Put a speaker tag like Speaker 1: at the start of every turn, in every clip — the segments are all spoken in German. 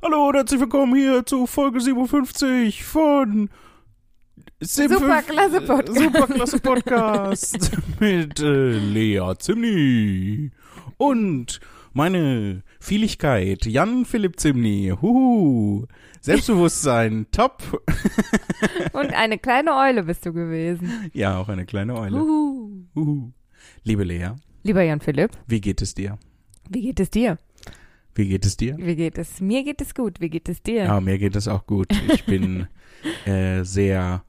Speaker 1: Hallo und herzlich willkommen hier zu Folge 57 von
Speaker 2: Superklasse Podcast.
Speaker 1: Superklasse Podcast mit äh, Lea Zimni und meine Vieligkeit Jan Philipp Zimni. Huhu. Selbstbewusstsein top.
Speaker 2: Und eine kleine Eule bist du gewesen.
Speaker 1: Ja, auch eine kleine Eule.
Speaker 2: Uhu.
Speaker 1: Huhu. Liebe Lea,
Speaker 2: Lieber Jan Philipp,
Speaker 1: wie geht es dir?
Speaker 2: wie geht es dir?
Speaker 1: Wie geht es dir?
Speaker 2: Wie geht es? Mir geht es gut. Wie geht es dir?
Speaker 1: Ja, mir geht es auch gut. Ich bin äh, sehr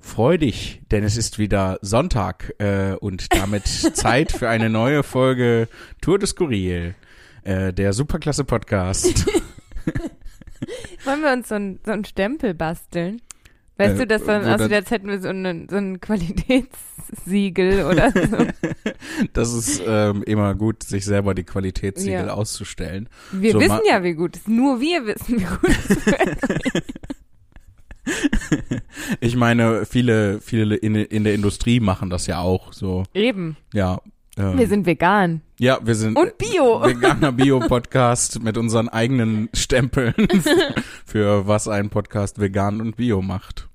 Speaker 1: freudig, denn es ist wieder Sonntag äh, und damit Zeit für eine neue Folge Tour de Skurril, äh, der Superklasse Podcast.
Speaker 2: Wollen wir uns so ein, so ein Stempel basteln? Weißt
Speaker 1: Äh,
Speaker 2: du, dass dann, also
Speaker 1: dann-
Speaker 2: jetzt hätten wir so, einen, so ein Qualitätssiegel oder so.
Speaker 1: Das ist ähm, immer gut, sich selber die Qualitätssiegel
Speaker 2: Ja.
Speaker 1: auszustellen.
Speaker 2: Wir
Speaker 1: So,
Speaker 2: wissen ja, wie gut es ist. Nur wir wissen, wie gut es ist.
Speaker 1: Ich meine, viele, viele in, in der Industrie machen das ja auch so.
Speaker 2: Eben.
Speaker 1: Ja. Ähm,
Speaker 2: Wir sind vegan.
Speaker 1: ja, wir sind
Speaker 2: Und Bio.
Speaker 1: veganer Bio-Podcast mit unseren eigenen Stempeln für was ein Podcast vegan und Bio macht.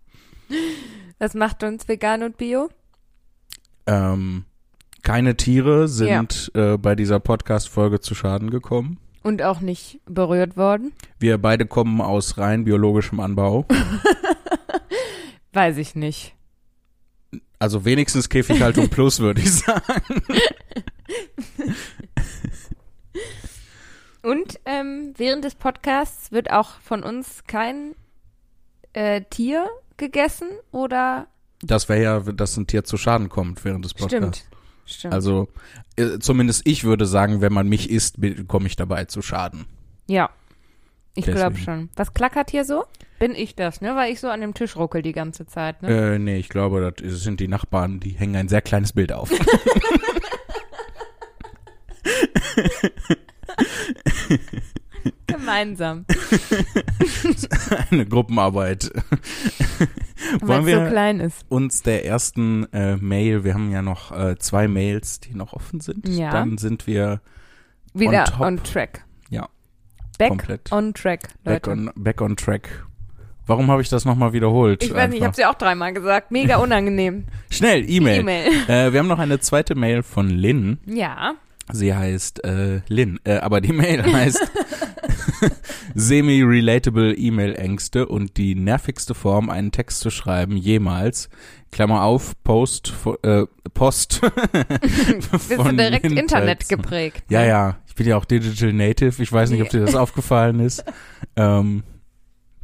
Speaker 2: Was macht uns vegan und Bio?
Speaker 1: Ähm, keine Tiere sind äh, bei dieser Podcast-Folge zu Schaden gekommen.
Speaker 2: Und auch nicht berührt worden?
Speaker 1: Wir beide kommen aus rein biologischem Anbau.
Speaker 2: Weiß ich nicht.
Speaker 1: Also wenigstens Käfighaltung plus, würde ich sagen.
Speaker 2: Und ähm, während des Podcasts wird auch von uns kein äh, Tier gegessen oder
Speaker 1: Das wäre ja, dass ein Tier zu Schaden kommt während des Podcasts.
Speaker 2: stimmt. Stimmt.
Speaker 1: Also äh, zumindest ich würde sagen, wenn man mich isst, komme ich dabei zu Schaden.
Speaker 2: ja. Ich glaube schon. Was klackert hier so? Bin ich das, ne? Weil ich so an dem Tisch ruckel die ganze Zeit, ne?
Speaker 1: Äh, nee, ich glaube, das sind die Nachbarn, die hängen ein sehr kleines Bild auf.
Speaker 2: Gemeinsam.
Speaker 1: Eine Gruppenarbeit. Wollen wir
Speaker 2: so klein ist.
Speaker 1: uns der ersten äh, Mail, wir haben ja noch äh, zwei Mails, die noch offen sind.
Speaker 2: Ja.
Speaker 1: Dann sind wir
Speaker 2: Wieder
Speaker 1: top.
Speaker 2: on, track.
Speaker 1: Ja.
Speaker 2: Back
Speaker 1: komplett
Speaker 2: on track,
Speaker 1: back
Speaker 2: Leute.
Speaker 1: on, back on track. Warum habe ich das nochmal wiederholt?
Speaker 2: ich weiß nicht, ich habe
Speaker 1: Einfach.
Speaker 2: sie auch dreimal gesagt. Mega unangenehm.
Speaker 1: Schnell, E-Mail.
Speaker 2: E-Mail.
Speaker 1: Äh, wir haben noch eine zweite Mail von Lynn.
Speaker 2: Ja.
Speaker 1: Sie heißt äh, Lynn, äh, aber die Mail heißt Semi-relatable E-Mail-Ängste und die nervigste Form, einen Text zu schreiben jemals. Klammer auf, Post, äh, Post.
Speaker 2: Bist du direkt Internet geprägt.
Speaker 1: Ja,
Speaker 2: ne?
Speaker 1: ja, ich bin ja auch Digital Native. Ich weiß nicht, ob dir das aufgefallen ist. Ähm,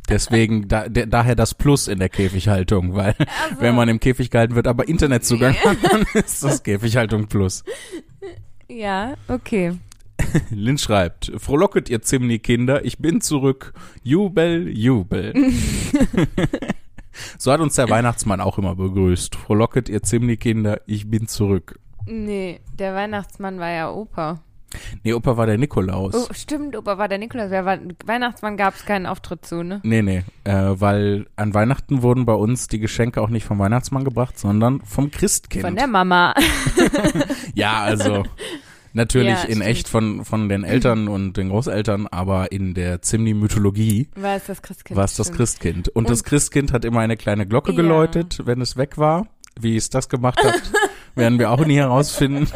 Speaker 1: deswegen, da, der, daher das Plus in der Käfighaltung, weil
Speaker 2: Also,
Speaker 1: wenn man im Käfig gehalten wird, aber Internetzugang hat, dann ist das Käfighaltung Plus.
Speaker 2: Ja, okay.
Speaker 1: Lynn schreibt, frohlocket ihr Zimni-Kinder, ich bin zurück. Jubel, Jubel. so hat uns der Weihnachtsmann auch immer begrüßt. Frohlocket ihr Zimni-Kinder, ich bin zurück.
Speaker 2: Nee, der Weihnachtsmann war ja Opa.
Speaker 1: Nee, Opa war der Nikolaus.
Speaker 2: Oh, stimmt, Opa war der Nikolaus. Wer war, Weihnachtsmann gab es keinen Auftritt zu, ne?
Speaker 1: Nee, nee, äh, weil an Weihnachten wurden bei uns die Geschenke auch nicht vom Weihnachtsmann gebracht, sondern vom Christkind.
Speaker 2: Von der Mama.
Speaker 1: ja, also natürlich
Speaker 2: Ja,
Speaker 1: in
Speaker 2: stimmt.
Speaker 1: echt von, von den Eltern und den Großeltern, aber in der Zimni-Mythologie
Speaker 2: War es das Christkind?
Speaker 1: war es das
Speaker 2: stimmt.
Speaker 1: Christkind. Und,
Speaker 2: Und-
Speaker 1: das Christkind hat immer eine kleine Glocke
Speaker 2: Ja.
Speaker 1: geläutet, wenn es weg war. Wie es das gemacht hat, werden wir auch nie herausfinden.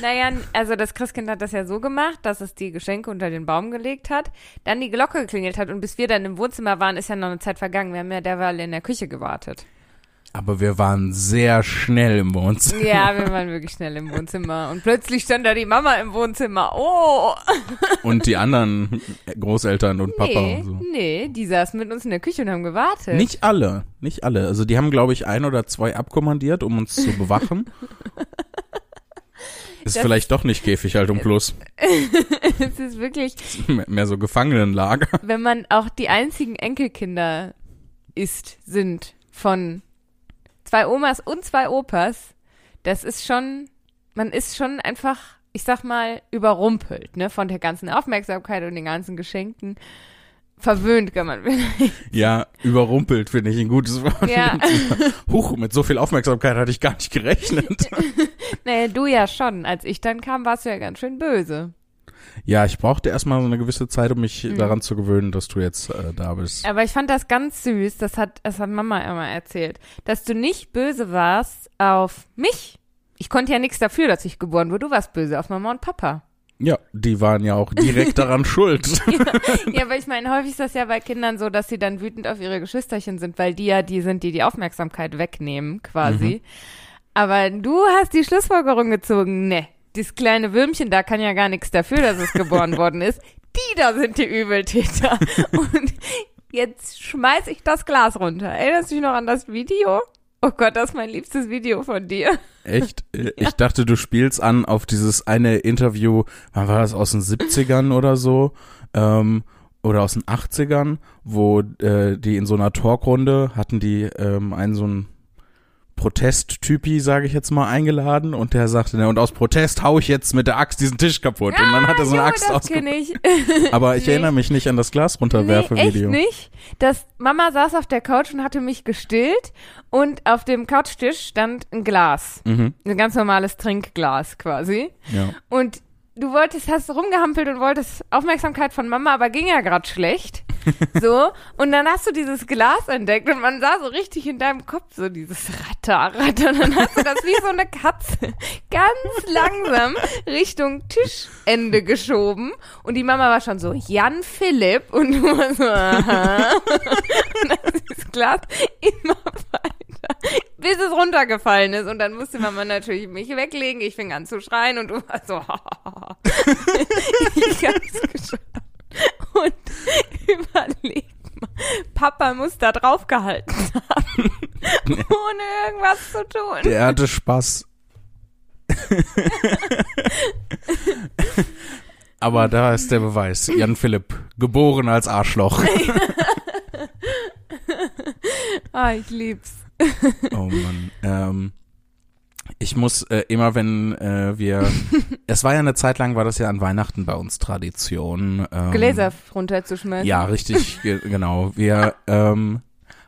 Speaker 2: Naja, also das Christkind hat das ja so gemacht, dass es die Geschenke unter den Baum gelegt hat, dann die Glocke geklingelt hat und bis wir dann im Wohnzimmer waren, ist ja noch eine Zeit vergangen. Wir haben ja derweil in der Küche gewartet.
Speaker 1: Aber wir waren sehr schnell im Wohnzimmer.
Speaker 2: Ja, wir waren wirklich schnell im Wohnzimmer und plötzlich stand da die Mama im Wohnzimmer. Oh!
Speaker 1: Und die anderen Großeltern und Papa
Speaker 2: Nee,
Speaker 1: und so.
Speaker 2: nee, die saßen mit uns in der Küche und haben gewartet.
Speaker 1: Nicht alle, nicht alle. Also die haben, glaube ich, ein oder zwei abkommandiert, um uns zu bewachen. Ist
Speaker 2: Das-
Speaker 1: vielleicht doch nicht Käfighaltung plus,
Speaker 2: es ist wirklich,
Speaker 1: mehr mehr so Gefangenenlager.
Speaker 2: wenn man auch die einzigen Enkelkinder ist, sind von zwei Omas und zwei Opas, das ist schon, man ist schon einfach, ich sag mal, überrumpelt, ne, von der ganzen Aufmerksamkeit und den ganzen Geschenken. Verwöhnt kann man.
Speaker 1: Ja, überrumpelt finde ich ein gutes Wort.
Speaker 2: ja.
Speaker 1: Huch, mit so viel Aufmerksamkeit hatte ich gar nicht gerechnet.
Speaker 2: naja, du ja schon. Als ich dann kam, warst du ja ganz schön böse.
Speaker 1: Ja, ich brauchte erstmal so eine gewisse Zeit, um mich
Speaker 2: Mhm.
Speaker 1: daran zu gewöhnen, dass du jetzt äh, da bist.
Speaker 2: Aber ich fand das ganz süß, das hat, das hat Mama immer erzählt, dass du nicht böse warst auf mich. Ich konnte ja nichts dafür, dass ich geboren wurde. Du warst böse auf Mama und Papa.
Speaker 1: Ja, die waren ja auch direkt daran schuld.
Speaker 2: Ja, aber ich meine, häufig ist das ja bei Kindern so, dass sie dann wütend auf ihre Geschwisterchen sind, weil die ja die sind, die die Aufmerksamkeit wegnehmen, quasi. Aber du hast die Schlussfolgerung gezogen, ne, das kleine Würmchen da kann ja gar nichts dafür, dass es geboren worden ist. Die da sind die Übeltäter. Und jetzt schmeiß ich das Glas runter. Erinnerst du dich noch an das Video? Oh Gott, das ist mein liebstes Video von dir.
Speaker 1: Echt? Äh, Ich dachte, du spielst an auf dieses eine Interview, wann war das, aus den 70ern oder so? Ähm, oder aus den 80ern, wo äh, die in so einer Talkrunde hatten die ähm, einen so einen Protesttypi, sage ich jetzt mal, eingeladen und der sagte, ne, und aus Protest hau ich jetzt mit der Axt diesen Tisch kaputt. und dann hat er so eine
Speaker 2: Ah,
Speaker 1: Axt
Speaker 2: das ich.
Speaker 1: Aber ich
Speaker 2: Nee.
Speaker 1: erinnere mich nicht an das Glas runterwerfe
Speaker 2: Nee, echt
Speaker 1: Video.
Speaker 2: nicht. Das Mama saß auf der Couch und hatte mich gestillt und auf dem Couchtisch stand ein Glas.
Speaker 1: Mhm,
Speaker 2: Ein ganz normales Trinkglas quasi.
Speaker 1: ja.
Speaker 2: Und du wolltest, hast rumgehampelt und wolltest Aufmerksamkeit von Mama, aber ging ja gerade schlecht. So. Und dann hast du dieses Glas entdeckt und man sah so richtig in deinem Kopf so dieses Ratter, Ratter. Und dann hast du das wie so eine Katze ganz langsam Richtung Tischende geschoben. Und die Mama war schon so, Jan Philipp. Und du warst so, aha. Und dann ist das Glas immer weiter, bis es runtergefallen ist. Und dann musste Mama natürlich mich weglegen. Ich fing an zu schreien und du warst so, ich hab's geschafft. Und überleg mal, Papa muss da drauf gehalten haben, ohne irgendwas zu tun.
Speaker 1: Der hatte Spaß. Aber da ist der Beweis. Jan Philipp, geboren als Arschloch.
Speaker 2: Ah, ich lieb's.
Speaker 1: Oh Mann. Ähm, ich muss äh, immer, wenn äh, wir, es war ja eine Zeit lang, war das ja an Weihnachten bei uns Tradition. Ähm,
Speaker 2: Gläser runterzuschmeißen.
Speaker 1: Ja, richtig, ge genau. Wir ähm,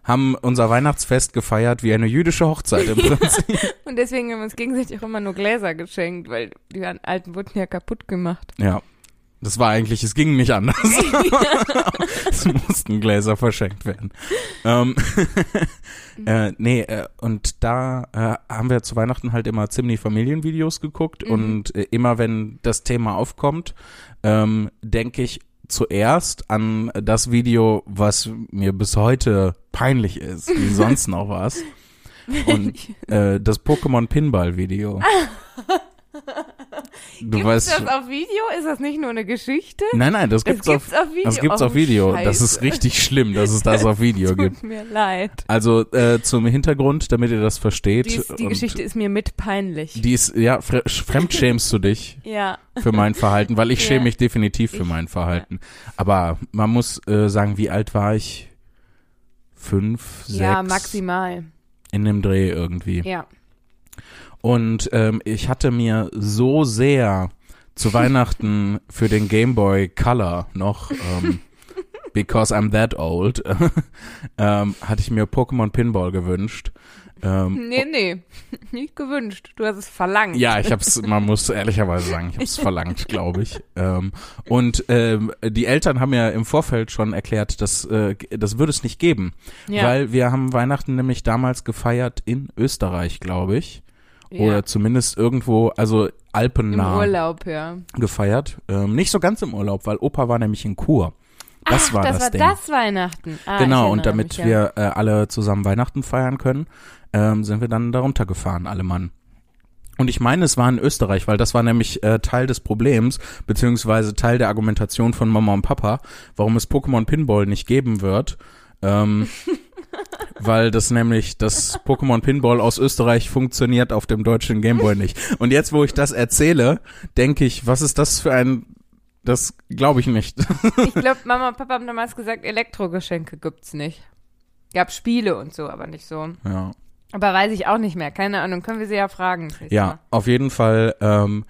Speaker 1: haben unser Weihnachtsfest gefeiert wie eine jüdische Hochzeit im Prinzip.
Speaker 2: Und deswegen haben wir uns gegenseitig auch immer nur Gläser geschenkt, weil die alten wurden ja kaputt gemacht.
Speaker 1: Ja. Das war eigentlich, es ging nicht anders. es mussten Gläser verschenkt werden. Ähm, äh, nee, äh, und da äh, haben wir zu Weihnachten halt immer ziemlich Familienvideos geguckt
Speaker 2: Mhm.
Speaker 1: und äh, immer wenn das Thema aufkommt, ähm, denke ich zuerst an das Video, was mir bis heute peinlich ist, wie sonst noch was. Und äh, das Pokémon Pinball Video. Du
Speaker 2: Gibt's
Speaker 1: weißt
Speaker 2: das auf Video? Ist das nicht nur eine Geschichte?
Speaker 1: Nein, nein, das
Speaker 2: Das
Speaker 1: gibt's, auf,
Speaker 2: auf Video.
Speaker 1: das gibt's
Speaker 2: Oh,
Speaker 1: auf Video. Das ist
Speaker 2: Scheiße.
Speaker 1: richtig schlimm, dass es das auf Video gibt.
Speaker 2: Tut mir leid.
Speaker 1: Also äh, zum Hintergrund, damit ihr das versteht.
Speaker 2: Die, ist, die Geschichte ist mir mit peinlich.
Speaker 1: Die ist, ja, fre fremdschämst du dich
Speaker 2: ja.
Speaker 1: für mein Verhalten, weil ich
Speaker 2: Ja.
Speaker 1: schäme mich definitiv für
Speaker 2: Ich-
Speaker 1: mein Verhalten. Aber man muss äh, sagen, wie alt war ich? Fünf, sechs?
Speaker 2: Ja, maximal.
Speaker 1: In dem Dreh irgendwie.
Speaker 2: Ja.
Speaker 1: Und ähm, ich hatte mir so sehr zu Weihnachten für den Game Boy Color noch, ähm, because I'm that old, ähm, hatte ich mir Pokémon Pinball gewünscht. Ähm,
Speaker 2: Nee, nee. Nicht gewünscht. Du hast es verlangt.
Speaker 1: ja, ich hab's, man muss ehrlicherweise sagen, ich hab's verlangt, glaube ich. Ähm, und ähm, die Eltern haben ja im Vorfeld schon erklärt, dass äh, das würde es nicht geben,
Speaker 2: Ja.
Speaker 1: weil wir haben Weihnachten nämlich damals gefeiert in Österreich, glaube ich,
Speaker 2: ja.
Speaker 1: oder zumindest irgendwo, also
Speaker 2: Im
Speaker 1: alpennah
Speaker 2: Urlaub, ja.
Speaker 1: gefeiert. Ähm, nicht so ganz im Urlaub, weil Opa war nämlich in Kur. Das
Speaker 2: Ach,
Speaker 1: war
Speaker 2: das
Speaker 1: das
Speaker 2: war
Speaker 1: Ding.
Speaker 2: das Weihnachten. Ah,
Speaker 1: genau, und damit
Speaker 2: mich,
Speaker 1: wir äh, alle zusammen Weihnachten feiern können, ähm, sind wir dann darunter gefahren, alle Mann. Und ich meine, es war in Österreich, weil das war nämlich äh, Teil des Problems, beziehungsweise Teil der Argumentation von Mama und Papa, warum es Pokémon Pinball nicht geben wird. Ähm, weil das nämlich, das Pokémon Pinball aus Österreich funktioniert auf dem deutschen Gameboy nicht. Und jetzt, wo ich das erzähle, denke ich, was ist das für ein, das glaube ich nicht.
Speaker 2: Ich glaube, Mama und Papa haben damals gesagt, Elektrogeschenke gibt's nicht. Gab Spiele und so, aber nicht so.
Speaker 1: ja.
Speaker 2: Aber weiß ich auch nicht mehr. Keine Ahnung. Können wir sie ja fragen.
Speaker 1: Ja,
Speaker 2: Mal.
Speaker 1: auf jeden Fall, ähm,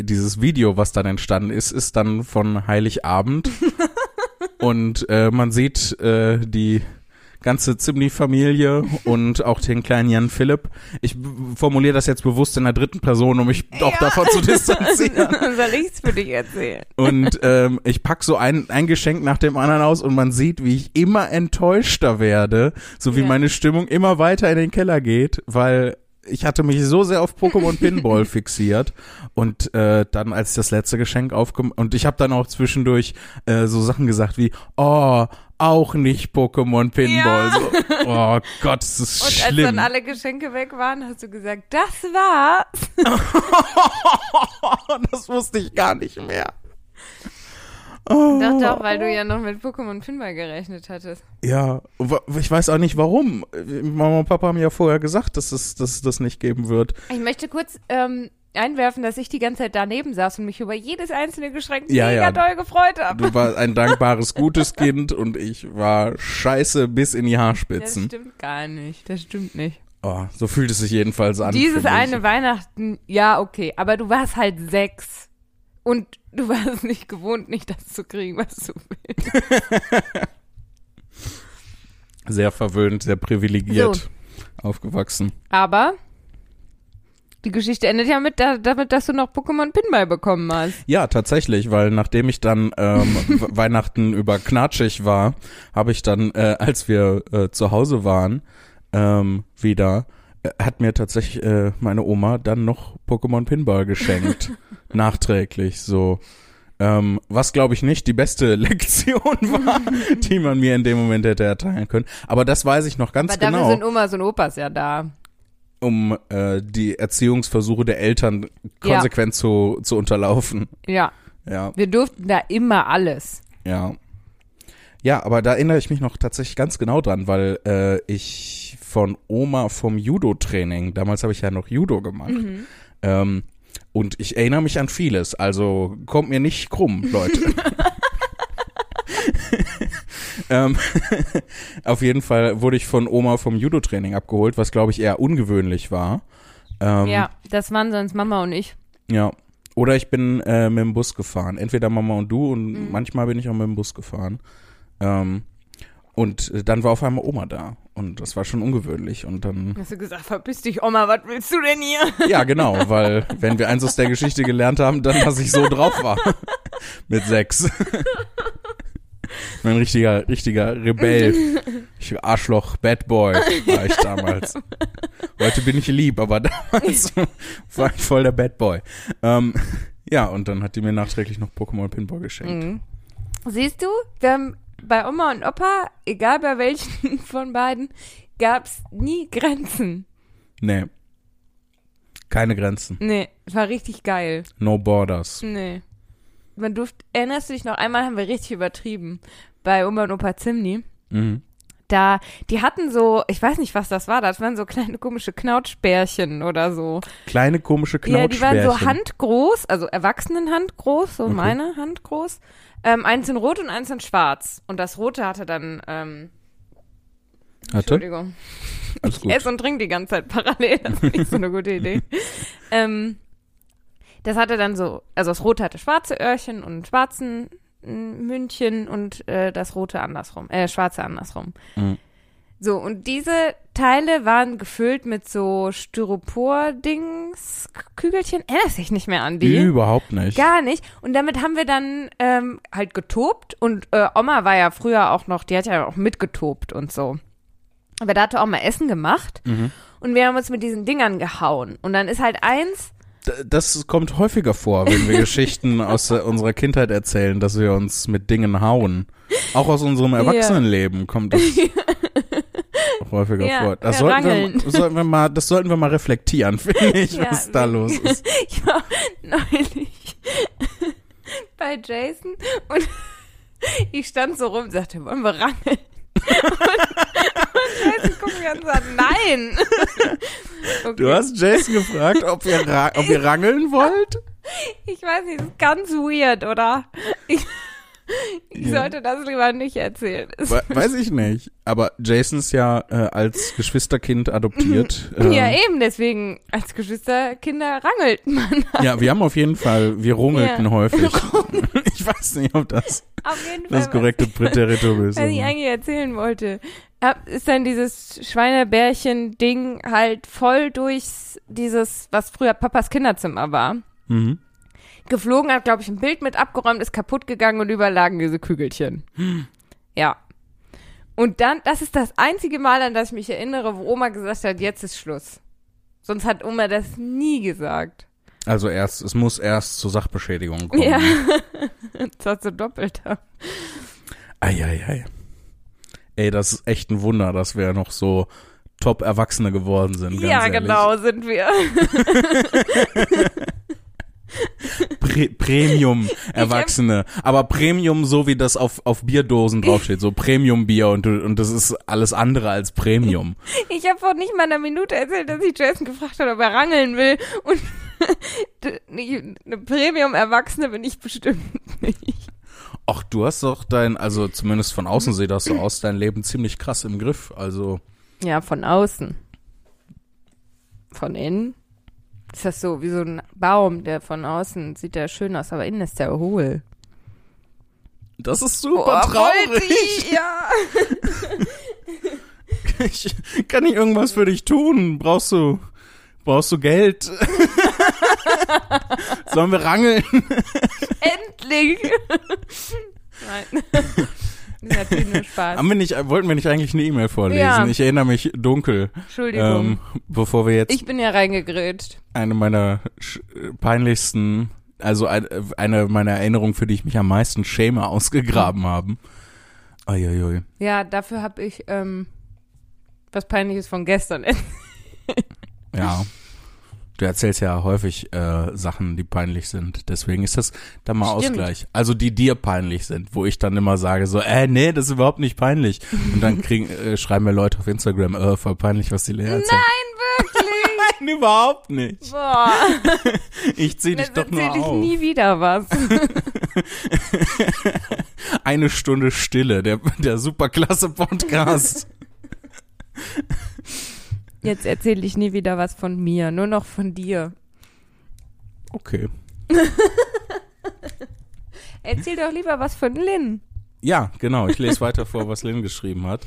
Speaker 1: dieses Video, was dann entstanden ist, ist dann von Heiligabend. und äh, man sieht äh, die ganze Zimni-Familie und auch den kleinen Jan Philipp. Ich formuliere das jetzt bewusst in der dritten Person, um mich doch davon zu distanzieren.
Speaker 2: Soll ich's für dich erzählen?
Speaker 1: Und ähm, ich pack so ein, ein Geschenk nach dem anderen aus und man sieht, wie ich immer enttäuschter werde, so wie
Speaker 2: Ja.
Speaker 1: meine Stimmung immer weiter in den Keller geht, weil ich hatte mich so sehr auf Pokémon Pinball fixiert und äh, dann als ich das letzte Geschenk aufgemacht und ich habe dann auch zwischendurch äh, so Sachen gesagt wie oh auch nicht Pokémon Pinball
Speaker 2: Ja.
Speaker 1: so oh Gott das ist
Speaker 2: Und als
Speaker 1: schlimm
Speaker 2: dann alle Geschenke weg waren, hast du gesagt, das war's.
Speaker 1: das wusste ich gar nicht mehr oh.
Speaker 2: Doch, doch, weil du ja noch mit Pokémon Pinball gerechnet hattest.
Speaker 1: Ja, ich weiß auch nicht warum. Mama und Papa haben ja vorher gesagt, dass es, dass es das nicht geben wird.
Speaker 2: Ich möchte kurz ähm, einwerfen, dass ich die ganze Zeit daneben saß und mich über jedes einzelne Geschenk
Speaker 1: Ja,
Speaker 2: mega
Speaker 1: ja.
Speaker 2: doll gefreut habe.
Speaker 1: Du warst ein dankbares, gutes Kind und ich war scheiße bis in die
Speaker 2: Das
Speaker 1: Haarspitzen.
Speaker 2: stimmt gar nicht. Das stimmt nicht.
Speaker 1: Oh, so fühlt es sich jedenfalls an.
Speaker 2: Dieses eine Weihnachten, ja, okay. Aber du warst halt sechs. Und du warst nicht gewohnt, nicht das zu kriegen, was du willst.
Speaker 1: Sehr verwöhnt, sehr privilegiert aufgewachsen.
Speaker 2: Aber die Geschichte endet ja mit, da, damit, dass du noch Pokémon Pinball bekommen hast.
Speaker 1: Ja, tatsächlich, weil nachdem ich dann ähm, We- Weihnachten über knatschig war, habe ich dann, äh, als wir äh, zu Hause waren, ähm, wieder, hat mir tatsächlich äh, meine Oma dann noch Pokémon Pinball geschenkt. nachträglich, so. Ähm, was glaube ich nicht die beste Lektion war, die man mir in dem Moment hätte erteilen können. Aber das weiß ich noch ganz
Speaker 2: Aber dafür
Speaker 1: genau
Speaker 2: sind Omas und Opas ja da.
Speaker 1: um äh, die Erziehungsversuche der Eltern konsequent zu, zu unterlaufen.
Speaker 2: Ja,
Speaker 1: Ja,
Speaker 2: wir durften da immer alles.
Speaker 1: ja. Ja, aber da erinnere ich mich noch tatsächlich ganz genau dran, weil äh, ich von Oma vom Judo-Training, damals habe ich ja noch Judo gemacht, ähm, und ich erinnere mich an vieles, also kommt mir nicht krumm, Leute. ähm, auf jeden Fall wurde ich von Oma vom Judo-Training abgeholt, was glaube ich eher ungewöhnlich war. Ähm,
Speaker 2: ja, das waren sonst Mama und ich.
Speaker 1: Ja. Oder ich bin äh, mit dem Bus gefahren. Entweder Mama und du und
Speaker 2: Mhm.
Speaker 1: manchmal bin ich auch mit dem Bus gefahren. Ähm, und äh, dann war auf einmal Oma da. Und das war schon ungewöhnlich. Und dann,
Speaker 2: Hast du gesagt, verpiss dich, Oma, was willst du denn hier?
Speaker 1: ja genau, weil wenn wir eins aus der Geschichte gelernt haben, dann, dass ich so drauf war. mit sechs. Ein richtiger, richtiger Rebell. Ich, Arschloch, Bad Boy war ich damals. Heute bin ich lieb, aber damals war ich voll der Bad Boy. Ähm, ja, und dann hat die mir nachträglich noch Pokémon Pinball geschenkt.
Speaker 2: Mhm. Siehst du, wir haben bei Oma und Opa, egal bei welchen von beiden, gab's nie Grenzen.
Speaker 1: Nee. Keine Grenzen.
Speaker 2: Nee, war richtig geil.
Speaker 1: No borders.
Speaker 2: Nee. Man durfte, erinnerst du dich noch, einmal haben wir richtig übertrieben. Bei Oma und Opa Zimni.
Speaker 1: Mhm.
Speaker 2: Da, die hatten so, ich weiß nicht, was das war, das waren so kleine komische Knautschbärchen oder so.
Speaker 1: Kleine komische
Speaker 2: Ja, die waren
Speaker 1: Knautschbärchen.
Speaker 2: so handgroß, also Erwachsenenhand groß, so
Speaker 1: Okay.
Speaker 2: meine Hand groß. Ähm, eins in rot und eins in schwarz. Und das rote hatte dann, ähm,
Speaker 1: Hatte?
Speaker 2: Entschuldigung.
Speaker 1: Alles
Speaker 2: Ich
Speaker 1: gut.
Speaker 2: esse und trinke die ganze Zeit parallel. Das ist nicht so eine gute Idee. ähm, das hatte dann so, also das rote hatte schwarze Öhrchen und schwarzen mm, Mündchen und äh, das rote andersrum, äh, schwarze andersrum.
Speaker 1: Mhm.
Speaker 2: So, und diese Teile waren gefüllt mit so Styropor-Dings, Kügelchen. Erinnerst dich nicht mehr an die?
Speaker 1: Überhaupt nicht.
Speaker 2: Gar nicht. Und damit haben wir dann ähm, halt getobt. Und äh, Oma war ja früher auch noch, die hat ja auch mitgetobt und so. Aber da hatte Oma Essen gemacht.
Speaker 1: Mhm.
Speaker 2: Und wir haben uns mit diesen Dingern gehauen. Und dann ist halt eins,
Speaker 1: Das kommt häufiger vor, wenn wir Geschichten aus äh, unserer Kindheit erzählen, dass wir uns mit Dingen hauen. Auch aus unserem Erwachsenenleben kommt das auch häufiger
Speaker 2: Ja,
Speaker 1: vor. Das sollten wir, sollten wir mal, das sollten wir mal reflektieren, finde ich,
Speaker 2: Ja,
Speaker 1: was da los ist.
Speaker 2: ich war neulich bei Jason und ich stand so rum und sagte, wollen wir rangeln? Und, und Jason guckt mir an und sagt, nein. Okay.
Speaker 1: Du hast Jason gefragt, ob ihr, ob ihr rangeln wollt?
Speaker 2: Ich weiß nicht, das ist ganz weird, oder? Ich, ich
Speaker 1: Ja.
Speaker 2: sollte das lieber nicht erzählen.
Speaker 1: We weiß ich nicht. Aber Jason ist ja äh, als Geschwisterkind adoptiert.
Speaker 2: Ja, eben, deswegen, als Geschwisterkinder rangelt man.
Speaker 1: Ja, wir haben auf jeden Fall, wir rungelten
Speaker 2: Ja.
Speaker 1: häufig. Ich weiß nicht, ob das das korrekte Präteritum ist.
Speaker 2: Was ich eigentlich erzählen wollte, hab- ist dann dieses Schweinebärchen-Ding halt voll durchs, dieses, was früher Papas Kinderzimmer war.
Speaker 1: Mhm.
Speaker 2: Geflogen, hat, glaube ich, ein Bild mit abgeräumt, ist kaputt gegangen und überall lagen diese Kügelchen. Ja. Und dann, das ist das einzige Mal, an das ich mich erinnere, wo Oma gesagt hat, jetzt ist Schluss. Sonst hat Oma das nie gesagt.
Speaker 1: Also erst, es muss erst zur Sachbeschädigung kommen.
Speaker 2: Ja. das hat so doppelter.
Speaker 1: Eieiei. Ey, das ist echt ein Wunder, dass wir noch so top Erwachsene geworden sind.
Speaker 2: Ja,
Speaker 1: ehrlich.
Speaker 2: genau, sind wir.
Speaker 1: Pre Premium Erwachsene. Aber Premium, so wie das auf, auf Bierdosen draufsteht. So Premium Bier und, und das ist alles andere als Premium.
Speaker 2: Ich habe vor nicht mal einer Minute erzählt, dass ich Jason gefragt habe, ob er rangeln will. Und eine Premium-Erwachsene bin ich bestimmt nicht.
Speaker 1: Ach, du hast doch dein, also zumindest von außen sieht das so aus, dein Leben ziemlich krass im Griff. Also,
Speaker 2: Ja, von außen. Von innen ist das so wie so ein Baum, der von außen sieht der schön aus, aber innen ist der hohl.
Speaker 1: das ist super traurig.
Speaker 2: Volti, ja.
Speaker 1: Ich, kann ich irgendwas für dich tun? Brauchst du, brauchst du Geld? Sollen wir rangeln?
Speaker 2: Endlich. Nein. Natürlich nur Spaß.
Speaker 1: Haben wir nicht, wollten wir nicht eigentlich eine E-Mail vorlesen?
Speaker 2: Ja.
Speaker 1: Ich erinnere mich dunkel,
Speaker 2: Entschuldigung.
Speaker 1: ähm, bevor wir jetzt
Speaker 2: ich bin ja reingegrätscht.
Speaker 1: eine meiner peinlichsten, also ein, eine meiner Erinnerungen, für die ich mich am meisten schäme, ausgegraben haben. Uiuiui.
Speaker 2: Ja, dafür habe ich ähm, was Peinliches von gestern.
Speaker 1: Ja. Du erzählst ja häufig äh, Sachen, die peinlich sind. Deswegen ist das dann mal
Speaker 2: Stimmt.
Speaker 1: Ausgleich. Also die dir peinlich sind, wo ich dann immer sage so, äh, nee, das ist überhaupt nicht peinlich. Und dann kriegen, äh, schreiben mir Leute auf Instagram, äh, voll peinlich, was die Lea erzählt.
Speaker 2: Nein, wirklich.
Speaker 1: Nein, überhaupt nicht.
Speaker 2: Boah,
Speaker 1: Ich zieh dich doch nur
Speaker 2: ich
Speaker 1: auf.
Speaker 2: nie wieder was.
Speaker 1: Eine Stunde Stille, der, der superklasse Podcast.
Speaker 2: Jetzt erzähle ich nie wieder was von mir, nur noch von dir.
Speaker 1: Okay.
Speaker 2: Erzähl doch lieber was von Lynn.
Speaker 1: Ja, genau. Ich lese weiter vor, was Lynn geschrieben hat.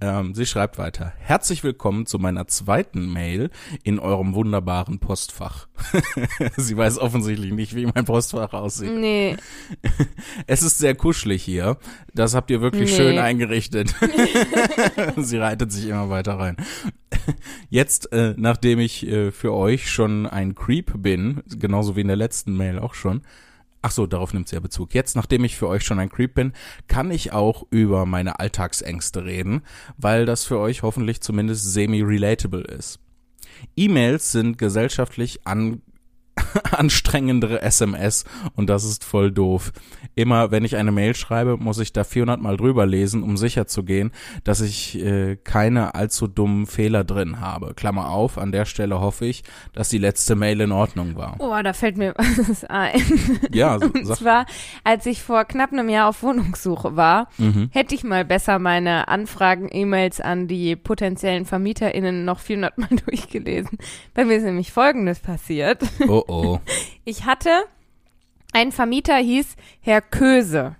Speaker 1: Ähm, sie schreibt weiter. Herzlich willkommen zu meiner zweiten Mail in eurem wunderbaren Postfach. sie weiß offensichtlich nicht, wie mein Postfach aussieht.
Speaker 2: Nee,
Speaker 1: Es ist sehr kuschelig hier. Das habt ihr wirklich
Speaker 2: Nee.
Speaker 1: schön eingerichtet. sie reitet sich immer weiter rein. Jetzt, äh, nachdem ich äh, für euch schon ein Creep bin, genauso wie in der letzten Mail auch schon, ach so, darauf nimmt sie ja Bezug. Jetzt, nachdem ich für euch schon ein Creep bin, kann ich auch über meine Alltagsängste reden, weil das für euch hoffentlich zumindest semi-relatable ist. E-Mails sind gesellschaftlich an anstrengendere SMS und das ist voll doof. Immer wenn ich eine Mail schreibe, muss ich da 400 Mal drüber lesen, um sicher zu gehen, dass ich äh, keine allzu dummen Fehler drin habe. Klammer auf, an der Stelle hoffe ich, dass die letzte Mail in Ordnung war.
Speaker 2: oh, da fällt mir was ein.
Speaker 1: Ja,
Speaker 2: Und
Speaker 1: sag,
Speaker 2: zwar, als ich vor knapp einem Jahr auf Wohnungssuche war,
Speaker 1: mhm.
Speaker 2: hätte ich mal besser meine Anfragen, E-Mails an die potenziellen VermieterInnen noch 400 Mal durchgelesen. Bei mir ist nämlich Folgendes passiert.
Speaker 1: Oh oh.
Speaker 2: Ich hatte, ein Vermieter hieß Herr Köse.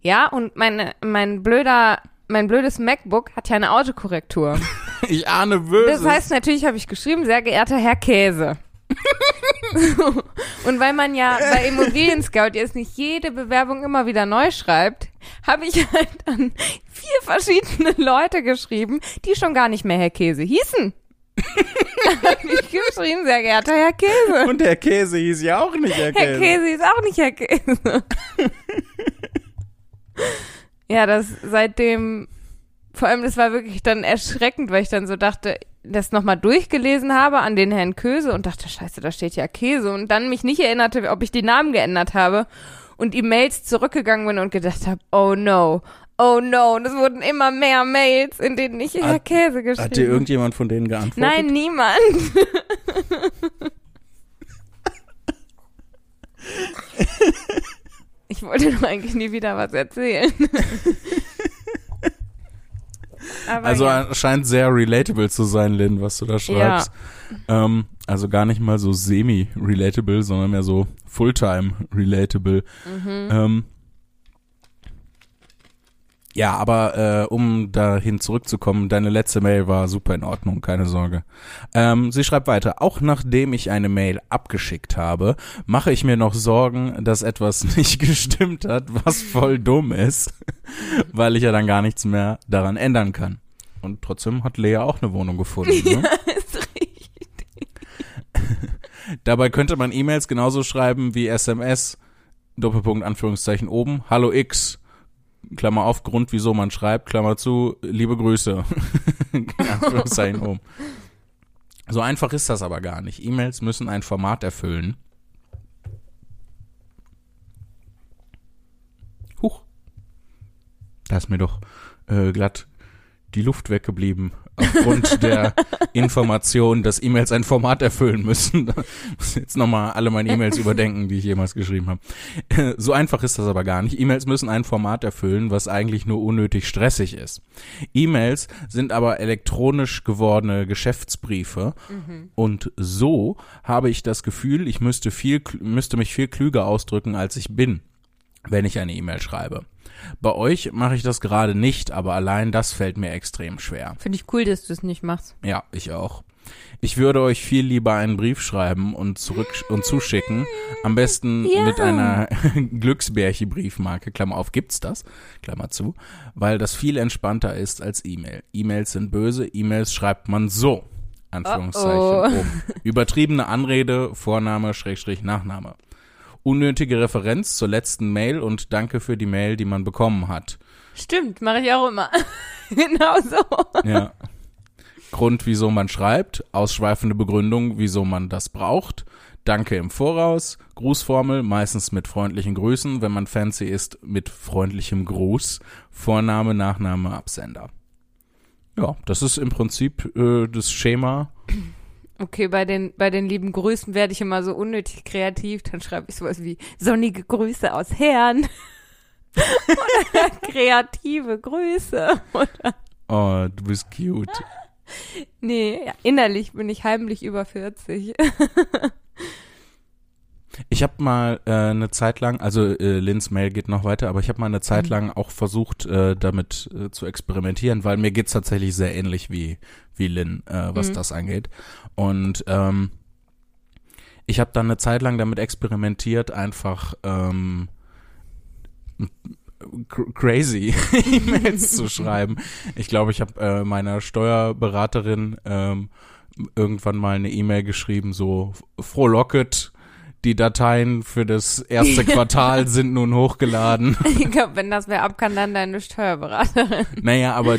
Speaker 2: Ja, und meine, mein blöder, mein blödes MacBook hat ja eine Autokorrektur.
Speaker 1: Ich ahne Böses.
Speaker 2: Das heißt, natürlich habe ich geschrieben, sehr geehrter Herr Käse. und weil man ja bei Immobilien Scout jetzt nicht jede Bewerbung immer wieder neu schreibt, habe ich halt an vier verschiedene Leute geschrieben, die schon gar nicht mehr Herr Käse hießen. Habe ich geschrieben, sehr geehrter Herr Käse.
Speaker 1: und der Käse hieß ja auch nicht
Speaker 2: Herr
Speaker 1: Käse.
Speaker 2: Käse ist auch nicht Herr Käse. ja, das seitdem, vor allem das war wirklich dann erschreckend, weil ich dann so dachte, das nochmal durchgelesen habe an den Herrn Köse und dachte, scheiße, da steht ja Käse und dann mich nicht erinnerte, ob ich die Namen geändert habe und die Mails zurückgegangen bin und gedacht habe, oh no, oh no, und es wurden immer mehr Mails, in denen ich Herr Käse geschrieben
Speaker 1: Hat dir irgendjemand von denen geantwortet?
Speaker 2: Nein, niemand. Ich wollte doch eigentlich nie wieder was erzählen.
Speaker 1: Also
Speaker 2: ja.
Speaker 1: scheint sehr relatable zu sein, Lynn, was du da schreibst. Ähm, also gar nicht mal so semi-relatable, sondern mehr so fulltime-relatable.
Speaker 2: Mhm.
Speaker 1: Ähm, ja, aber äh, um dahin zurückzukommen, deine letzte Mail war super in Ordnung, keine Sorge. Ähm, sie schreibt weiter, auch nachdem ich eine Mail abgeschickt habe, mache ich mir noch Sorgen, dass etwas nicht gestimmt hat, was voll dumm ist, weil ich ja dann gar nichts mehr daran ändern kann. Und trotzdem hat Lea auch eine Wohnung gefunden. Ne?
Speaker 2: ist richtig.
Speaker 1: Dabei könnte man E-Mails genauso schreiben wie SMS, Doppelpunkt, Anführungszeichen oben, Hallo X, Klammer auf, Grund, wieso man schreibt, Klammer zu, liebe Grüße, Anführungszeichen oben. So einfach ist das aber gar nicht. E-Mails müssen ein Format erfüllen. Huch. Da ist mir doch äh, glatt die Luft weggeblieben. Aufgrund der Information, dass E-Mails ein Format erfüllen müssen. Muss jetzt nochmal alle meine E-Mails überdenken, die ich jemals geschrieben habe. So einfach ist das aber gar nicht. E-Mails müssen ein Format erfüllen, was eigentlich nur unnötig stressig ist. E-Mails sind aber elektronisch gewordene Geschäftsbriefe. Und so habe ich das Gefühl, ich müsste viel, müsste mich viel klüger ausdrücken, als ich bin, wenn ich eine E-Mail schreibe. Bei euch mache ich das gerade nicht, aber allein das fällt mir extrem schwer.
Speaker 2: Finde ich cool, dass du es nicht machst.
Speaker 1: Ja, ich auch. Ich würde euch viel lieber einen Brief schreiben und zurück und zuschicken. Am besten
Speaker 2: Ja.
Speaker 1: mit einer Glücksbärche-Briefmarke. Klammer auf, gibt's das? Klammer zu. Weil das viel entspannter ist als E-Mail. E-Mails sind böse. E-Mails schreibt man so. Anführungszeichen.
Speaker 2: Oh, oh.
Speaker 1: oben. Übertriebene Anrede, Vorname, Schrägstrich, Nachname. Unnötige Referenz zur letzten Mail und danke für die Mail, die man bekommen hat.
Speaker 2: Stimmt, mache ich auch immer. genau so.
Speaker 1: Ja. Grund, wieso man schreibt, ausschweifende Begründung, wieso man das braucht. Danke im Voraus, Grußformel, meistens mit freundlichen Grüßen, wenn man fancy ist, mit freundlichem Gruß, Vorname, Nachname, Absender. Ja, das ist im Prinzip äh, das Schema.
Speaker 2: Okay, bei den, bei den lieben Grüßen werde ich immer so unnötig kreativ. Dann schreibe ich sowas wie sonnige Grüße aus Herrn. Oder kreative Grüße. Oder,
Speaker 1: Oh, du bist cute.
Speaker 2: nee, innerlich bin ich heimlich über 40.
Speaker 1: Ich habe mal äh, eine Zeit lang, also äh, Lins Mail geht noch weiter, aber ich habe mal eine Zeit
Speaker 2: Mhm.
Speaker 1: lang auch versucht, äh, damit äh, zu experimentieren, weil mir geht's tatsächlich sehr ähnlich wie wie Lin, äh, was
Speaker 2: Mhm.
Speaker 1: das angeht. Und ähm, ich habe dann eine Zeit lang damit experimentiert, einfach ähm, cr- crazy E-Mails zu schreiben. Ich glaube, ich habe äh, meiner Steuerberaterin ähm, irgendwann mal eine E-Mail geschrieben, so frohlocket, die Dateien für das erste Quartal sind nun hochgeladen.
Speaker 2: Ich glaube, wenn das wer ab kann, dann deine Steuerberaterin.
Speaker 1: Naja, aber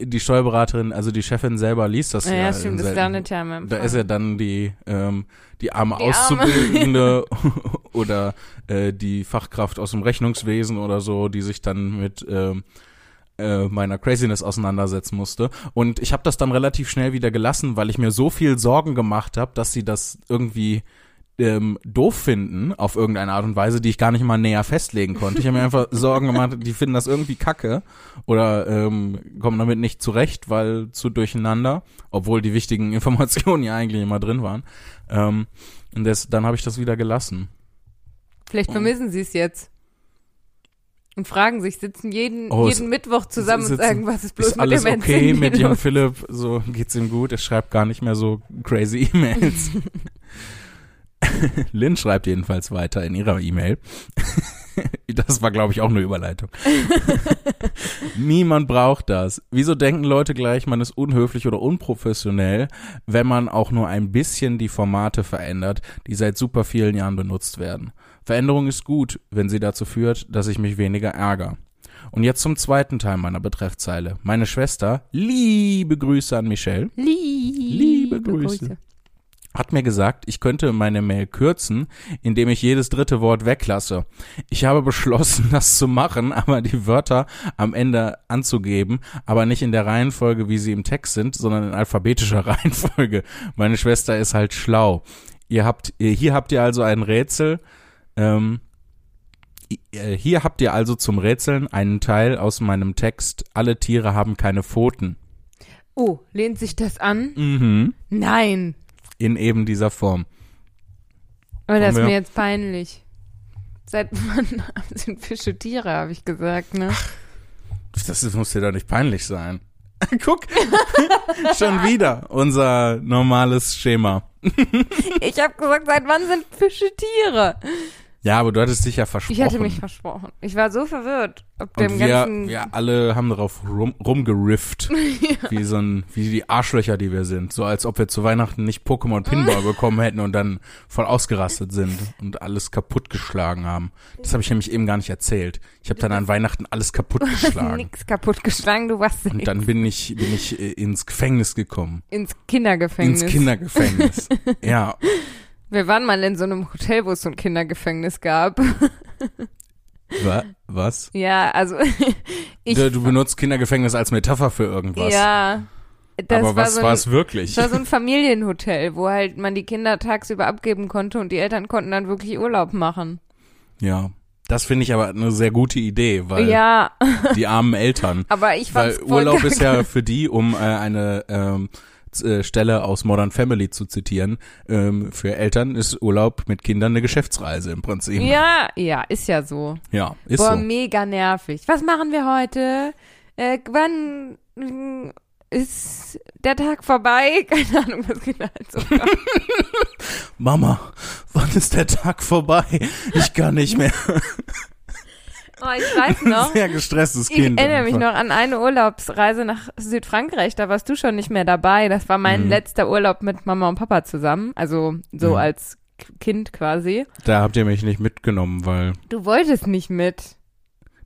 Speaker 1: die Steuerberaterin, also die Chefin selber liest das
Speaker 2: Ja,
Speaker 1: ja.
Speaker 2: stimmt, das
Speaker 1: selten.
Speaker 2: landet ja
Speaker 1: Da ist ja dann die, ähm, die arme
Speaker 2: Die.
Speaker 1: Auszubildende oder äh, die Fachkraft aus dem Rechnungswesen oder so, die sich dann mit ähm, äh, meiner Craziness auseinandersetzen musste. Und ich habe das dann relativ schnell wieder gelassen, weil ich mir so viel Sorgen gemacht habe, dass sie das irgendwie ähm, doof finden auf irgendeine Art und Weise, die ich gar nicht mal näher festlegen konnte. Ich habe mir einfach Sorgen gemacht, die finden das irgendwie kacke oder ähm, kommen damit nicht zurecht, weil zu durcheinander, obwohl die wichtigen Informationen ja eigentlich immer drin waren. Ähm, und das, dann habe ich das wieder gelassen.
Speaker 2: Vielleicht vermissen sie es jetzt. Und fragen sich, sitzen jeden,
Speaker 1: Oh,
Speaker 2: jeden Mittwoch zusammen und
Speaker 1: sitzen-
Speaker 2: sagen, was ist bloß
Speaker 1: ist alles
Speaker 2: mit dem
Speaker 1: okay mit Jan? Philipp? So geht's ihm gut. Er schreibt gar nicht mehr so crazy E-Mails. Lynn schreibt jedenfalls weiter in ihrer E-Mail. Das war, glaube ich, auch eine Überleitung. Niemand braucht das. Wieso denken Leute gleich, man ist unhöflich oder unprofessionell, wenn man auch nur ein bisschen die Formate verändert, die seit super vielen Jahren benutzt werden? Veränderung ist gut, wenn sie dazu führt, dass ich mich weniger ärgere. Und jetzt zum zweiten Teil meiner Betreffzeile. Meine Schwester, liebe Grüße an Michelle,
Speaker 2: Liebe,
Speaker 1: Grüße. Hat mir gesagt, ich könnte meine Mail kürzen, indem ich jedes dritte Wort weglasse. Ich habe beschlossen, das zu machen, aber die Wörter am Ende anzugeben, aber nicht in der Reihenfolge, wie sie im Text sind, sondern in alphabetischer Reihenfolge. Meine Schwester ist halt schlau. Ihr habt, hier habt ihr also ein Rätsel, ähm, äh, hier habt ihr also zum Rätseln einen Teil aus meinem Text, alle Tiere haben keine Pfoten.
Speaker 2: Oh, lehnt sich das an?
Speaker 1: Mhm.
Speaker 2: Nein.
Speaker 1: In eben dieser Form.
Speaker 2: Aber das ist mir jetzt peinlich. Seit wann sind Fische Tiere, habe ich gesagt, ne?
Speaker 1: Das ist- muss dir doch nicht peinlich sein. Guck, schon wieder unser normales Schema.
Speaker 2: Ich habe gesagt, seit wann sind Fische Tiere?
Speaker 1: Ja, aber du hattest dich ja versprochen.
Speaker 2: Ich hatte mich versprochen. Ich war so verwirrt. Ob
Speaker 1: Und
Speaker 2: dem
Speaker 1: wir,
Speaker 2: ganzen.
Speaker 1: wir alle haben darauf rum, rumgerifft, wie so ein, wie die Arschlöcher, die wir sind. So als ob wir zu Weihnachten nicht Pokémon Pinball bekommen hätten und dann voll ausgerastet sind und alles kaputtgeschlagen haben. Das habe ich nämlich eben gar nicht erzählt. Ich habe dann an Weihnachten alles kaputtgeschlagen.
Speaker 2: Nix kaputt geschlagen, du warst
Speaker 1: Und dann bin ich, bin ich äh, ins Gefängnis gekommen.
Speaker 2: ins Kindergefängnis.
Speaker 1: Ins Kindergefängnis. ja.
Speaker 2: Wir waren mal in so einem Hotel, wo es so ein Kindergefängnis gab.
Speaker 1: Wa was?
Speaker 2: Ja, also ich.
Speaker 1: Du, du benutzt Kindergefängnis als Metapher für irgendwas.
Speaker 2: ja. Das
Speaker 1: Aber
Speaker 2: war
Speaker 1: was
Speaker 2: so
Speaker 1: war es wirklich?
Speaker 2: Das war so ein Familienhotel, wo halt man die Kinder tagsüber abgeben konnte und die Eltern konnten dann wirklich Urlaub machen.
Speaker 1: Ja. Das finde ich aber eine sehr gute Idee, weil
Speaker 2: Ja,
Speaker 1: die armen Eltern.
Speaker 2: aber ich
Speaker 1: Weil
Speaker 2: fand's voll
Speaker 1: Urlaub ist ja für die, um äh, eine ähm, äh, Stelle aus Modern Family zu zitieren, ähm, für Eltern ist Urlaub mit Kindern eine Geschäftsreise im Prinzip.
Speaker 2: Ja, ja, ist ja so.
Speaker 1: Ja, ist
Speaker 2: Boah,
Speaker 1: so.
Speaker 2: mega nervig. Was machen wir heute? Äh, wann mm, ist der Tag vorbei? Keine Ahnung, was halt so.
Speaker 1: Mama, wann ist der Tag vorbei? Ich kann nicht mehr.
Speaker 2: Oh, ich weiß noch.
Speaker 1: Sehr gestresstes
Speaker 2: Ich
Speaker 1: Kind.
Speaker 2: erinnere mich noch an eine Urlaubsreise nach Südfrankreich, da warst du schon nicht mehr dabei. Das war mein
Speaker 1: Mhm.
Speaker 2: letzter Urlaub mit Mama und Papa zusammen, also so
Speaker 1: Mhm.
Speaker 2: als Kind quasi.
Speaker 1: Da habt ihr mich nicht mitgenommen, weil
Speaker 2: Du wolltest nicht mit,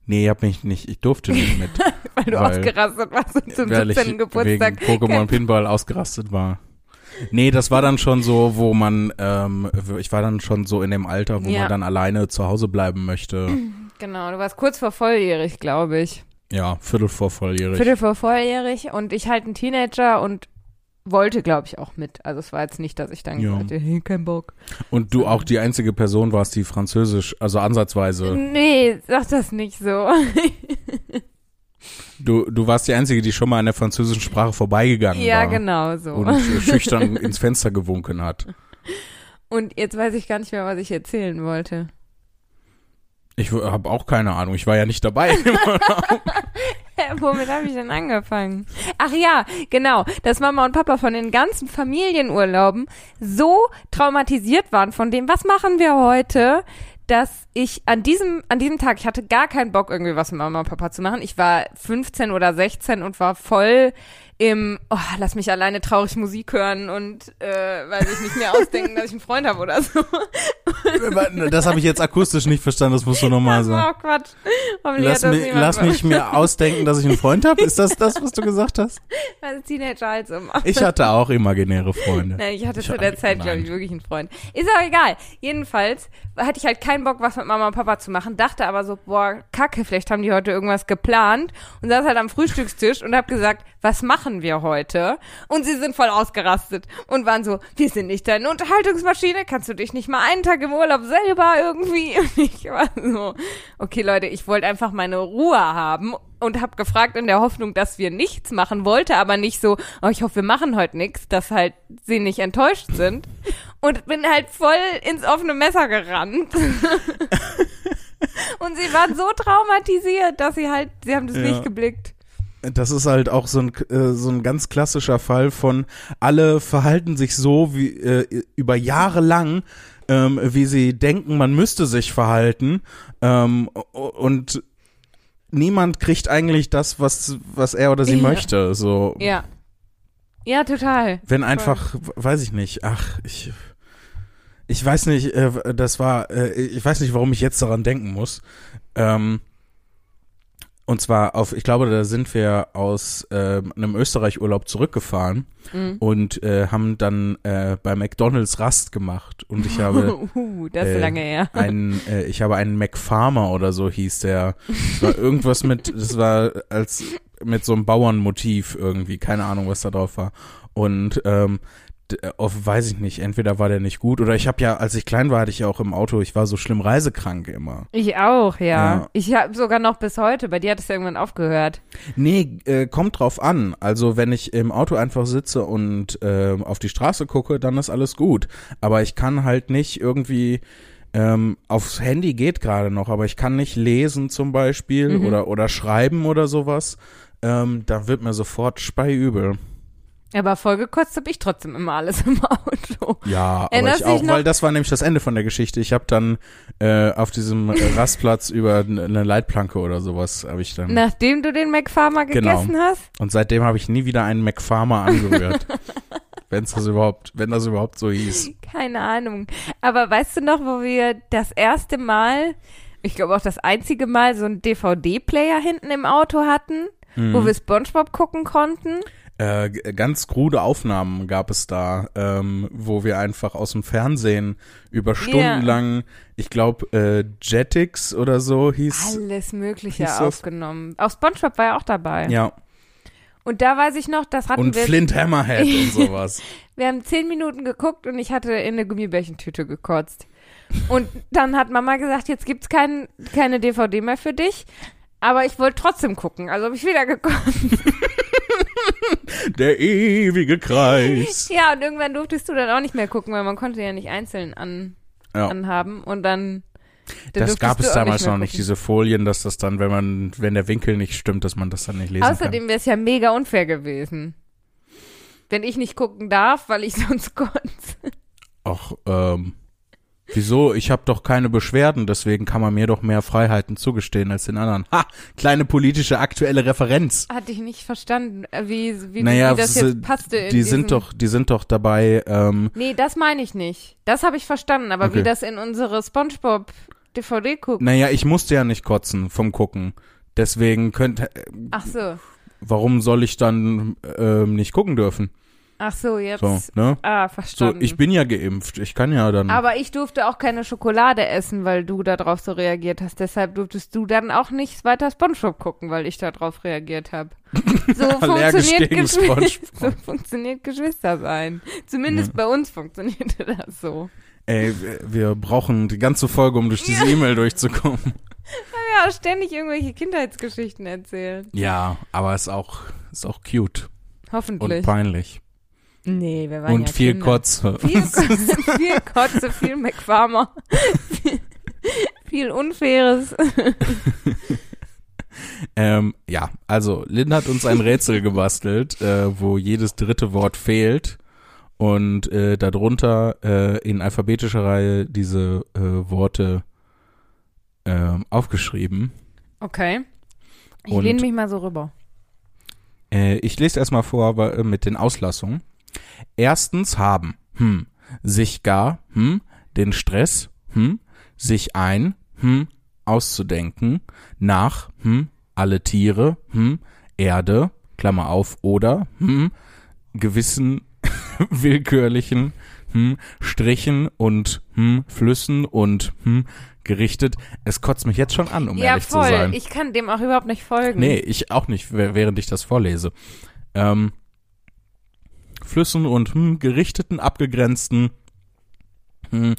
Speaker 1: nee, ihr habt mich nicht, ich durfte nicht mit,
Speaker 2: weil du
Speaker 1: Weil-
Speaker 2: ausgerastet warst und zum
Speaker 1: weil ich
Speaker 2: 17. Geburtstag.
Speaker 1: wegen Pokémon Pinball ausgerastet war. Nee, das war dann schon so, wo man, ähm, ich war dann schon so in dem Alter, wo
Speaker 2: Ja.
Speaker 1: man dann alleine zu Hause bleiben möchte.
Speaker 2: Genau, du warst kurz vor volljährig, glaube ich.
Speaker 1: Ja, Viertel vor volljährig.
Speaker 2: Viertel vor volljährig und ich halt ein Teenager und wollte, glaube ich, auch mit. Also es war jetzt nicht, dass ich dann
Speaker 1: Ja.
Speaker 2: gesagt hätte, hey, kein Bock.
Speaker 1: Und du auch die einzige Person warst, die Französisch, also ansatzweise.
Speaker 2: Nee, sag das nicht so.
Speaker 1: Du, du warst die einzige, die schon mal an der französischen Sprache vorbeigegangen
Speaker 2: ja,
Speaker 1: war.
Speaker 2: genau so.
Speaker 1: Und schüchtern ins Fenster gewunken hat.
Speaker 2: Und jetzt weiß ich gar nicht mehr, was ich erzählen wollte.
Speaker 1: Ich habe auch keine Ahnung, ich war ja nicht dabei.
Speaker 2: womit habe ich denn angefangen? Ach ja, genau, dass Mama und Papa von den ganzen Familienurlauben so traumatisiert waren von dem, was machen wir heute, dass ich an diesem, an diesem Tag, ich hatte gar keinen Bock, irgendwie was mit Mama und Papa zu machen. Ich war 15 oder 16 und war voll im, oh, lass mich alleine traurig Musik hören und, äh, weiß ich nicht mehr ausdenken, dass ich einen Freund habe oder so.
Speaker 1: das habe ich jetzt akustisch nicht verstanden, das musst du nochmal
Speaker 2: Das
Speaker 1: sagen.
Speaker 2: war auch Quatsch. Hoffentlich
Speaker 1: Lass,
Speaker 2: niemand
Speaker 1: lass mich mir ausdenken, dass ich einen Freund habe. Ist das das, was du gesagt hast?
Speaker 2: als Teenager halt so machen.
Speaker 1: Ich hatte auch imaginäre Freunde.
Speaker 2: Nein, ich hatte
Speaker 1: Ich
Speaker 2: zu der Zeit, glaube ich, wirklich einen Freund. Ist auch egal. Jedenfalls hatte ich halt keinen Bock, was mit Mama und Papa zu machen, dachte aber so, boah, kacke, vielleicht haben die heute irgendwas geplant und saß halt am Frühstückstisch und hab gesagt, was machen wir heute? Und sie sind voll ausgerastet und waren so, wir sind nicht deine Unterhaltungsmaschine, kannst du dich nicht mal einen Tag im Urlaub selber irgendwie? Und ich war so, okay Leute, ich wollte einfach meine Ruhe haben und habe gefragt in der Hoffnung, dass wir nichts machen, wollte aber nicht so, oh, ich hoffe, wir machen heute nichts, dass halt sie nicht enttäuscht sind. Und bin halt voll ins offene Messer gerannt. und sie waren so traumatisiert, dass sie halt, sie haben das
Speaker 1: Ja.
Speaker 2: nicht geblickt.
Speaker 1: Das ist halt auch so ein, äh, so ein ganz klassischer Fall von alle verhalten sich so wie äh, über Jahre lang, ähm, wie sie denken, man müsste sich verhalten ähm, und niemand kriegt eigentlich das, was was er oder sie
Speaker 2: Ja.
Speaker 1: möchte. So,
Speaker 2: Ja. Ja, total.
Speaker 1: wenn einfach, weiß ich nicht, ach ich ich weiß nicht, äh, das war, äh, ich weiß nicht, warum ich jetzt daran denken muss. Ähm, und zwar auf, ich glaube, da sind wir aus äh, einem Österreich-Urlaub zurückgefahren
Speaker 2: Mhm.
Speaker 1: und äh, haben dann äh, bei McDonalds Rast gemacht und ich habe
Speaker 2: uh, das ist
Speaker 1: äh,
Speaker 2: lange her.
Speaker 1: einen, äh, ich habe einen McFarmer oder so hieß der. Das war irgendwas mit, das war als mit so einem Bauernmotiv irgendwie, keine Ahnung, was da drauf war. Und ähm, äh, oft weiß ich nicht, entweder war der nicht gut oder ich habe ja, als ich klein war, hatte ich ja auch im Auto, ich war so schlimm reisekrank immer.
Speaker 2: Ich auch, ja.
Speaker 1: Ja.
Speaker 2: Ich habe sogar noch bis heute. Bei dir hat es ja irgendwann aufgehört.
Speaker 1: Nee, äh, kommt drauf an. Also wenn ich im Auto einfach sitze und äh, auf die Straße gucke, dann ist alles gut. Aber ich kann halt nicht irgendwie ähm, aufs Handy geht gerade noch, aber ich kann nicht lesen zum Beispiel
Speaker 2: Mhm.
Speaker 1: oder oder schreiben oder sowas. Ähm, da wird mir sofort speiübel.
Speaker 2: Aber vollgekotzt habe ich trotzdem immer alles im Auto.
Speaker 1: Ja, aber
Speaker 2: Erinnerst
Speaker 1: ich auch, weil das war nämlich das Ende von der Geschichte. Ich habe dann äh, auf diesem Rastplatz über eine Leitplanke oder sowas habe ich dann
Speaker 2: Nachdem du den McFarmer
Speaker 1: Genau.
Speaker 2: gegessen hast?
Speaker 1: und seitdem habe ich nie wieder einen McFarmer angerührt. wenn das überhaupt, wenn das überhaupt so hieß.
Speaker 2: Keine Ahnung. Aber weißt du noch, wo wir das erste Mal, ich glaube auch das einzige Mal, so einen DVD-Player hinten im Auto hatten,
Speaker 1: Mhm.
Speaker 2: wo wir SpongeBob gucken konnten?
Speaker 1: Äh, ganz krude Aufnahmen gab es da, ähm, wo wir einfach aus dem Fernsehen über Stunden lang, ich glaube, äh, Jetix oder so hieß.
Speaker 2: Alles Mögliche
Speaker 1: hieß
Speaker 2: aufgenommen. Auch SpongeBob war ja auch dabei.
Speaker 1: Ja,
Speaker 2: Und da weiß ich noch, das hatten
Speaker 1: und
Speaker 2: wir.
Speaker 1: Flint Hammerhead und sowas.
Speaker 2: Wir haben zehn Minuten geguckt und ich hatte in eine Gummibärchentüte gekotzt. Und dann hat Mama gesagt, jetzt gibt's kein, keine DVD mehr für dich. Aber ich wollte trotzdem gucken, also habe ich wieder gekotzt.
Speaker 1: Der ewige Kreis.
Speaker 2: Ja, und irgendwann durftest du dann auch nicht mehr gucken, weil man konnte ja nicht einzeln an,
Speaker 1: Ja.
Speaker 2: anhaben. Und dann. dann
Speaker 1: Das gab es damals
Speaker 2: nicht
Speaker 1: noch nicht,
Speaker 2: gucken.
Speaker 1: diese Folien, dass das dann, wenn man, wenn der Winkel nicht stimmt, dass man das dann nicht lesen
Speaker 2: Außerdem wäre es ja mega unfair gewesen. Wenn ich nicht gucken darf, weil ich sonst
Speaker 1: kann. Ach, ähm, wieso? Ich habe doch keine Beschwerden, deswegen kann man mir doch mehr Freiheiten zugestehen als den anderen. Ha, kleine politische aktuelle Referenz.
Speaker 2: Hatte ich nicht verstanden, äh, wie, wie,
Speaker 1: Naja,
Speaker 2: wie das jetzt passte.
Speaker 1: Die sind doch, die sind doch dabei, ähm,
Speaker 2: Nee, das meine ich nicht. Das habe ich verstanden, aber
Speaker 1: Okay.
Speaker 2: wie das in unsere Spongebob DVD guckt.
Speaker 1: naja, ich musste ja nicht kotzen vom Gucken. Deswegen könnte,
Speaker 2: Ach so.
Speaker 1: warum soll ich dann ähm, nicht gucken dürfen?
Speaker 2: Ach so, jetzt.
Speaker 1: So, ne?
Speaker 2: Ah,
Speaker 1: So,
Speaker 2: verstanden.
Speaker 1: ich bin ja geimpft. Ich kann ja dann.
Speaker 2: aber ich durfte auch keine Schokolade essen, weil du darauf so reagiert hast. Deshalb durftest du dann auch nicht weiter Spongebob gucken, weil ich darauf reagiert habe. So funktioniert,
Speaker 1: SpongeBob.
Speaker 2: so funktioniert Geschwistersein. Zumindest bei uns funktionierte das so.
Speaker 1: Ey, wir- wir brauchen die ganze Folge, um durch diese E-Mail durchzukommen.
Speaker 2: Ja, ständig irgendwelche Kindheitsgeschichten erzählen.
Speaker 1: Ja, aber ist auch, ist auch cute und
Speaker 2: Hoffentlich.
Speaker 1: peinlich.
Speaker 2: Nee, wir waren
Speaker 1: Und
Speaker 2: ja
Speaker 1: viel
Speaker 2: Kinder.
Speaker 1: Kotze.
Speaker 2: Viel, viel Kotze, viel McFarmer. viel, viel Unfaires.
Speaker 1: Ähm, ja, also Lynn hat uns ein Rätsel gebastelt, äh, wo jedes dritte Wort fehlt und äh, darunter äh, in alphabetischer Reihe diese äh, Worte äh, aufgeschrieben.
Speaker 2: Okay. Ich lehne mich mal so rüber.
Speaker 1: Äh, ich lese erstmal vor aber, äh, mit den Auslassungen. Erstens haben, hm, sich gar, hm, den Stress, hm, sich ein, hm, auszudenken, nach, hm, alle Tiere, hm, Erde, Klammer auf, oder, hm, gewissen willkürlichen, hm, Strichen und, hm, Flüssen und, hm, gerichtet. Es kotzt mich jetzt schon an, um
Speaker 2: ja,
Speaker 1: ehrlich
Speaker 2: voll.
Speaker 1: zu sein.
Speaker 2: Ich kann dem auch überhaupt nicht folgen.
Speaker 1: Nee, ich auch nicht, wäh- während ich das vorlese. Ähm, Flüssen und hm, gerichteten, abgegrenzten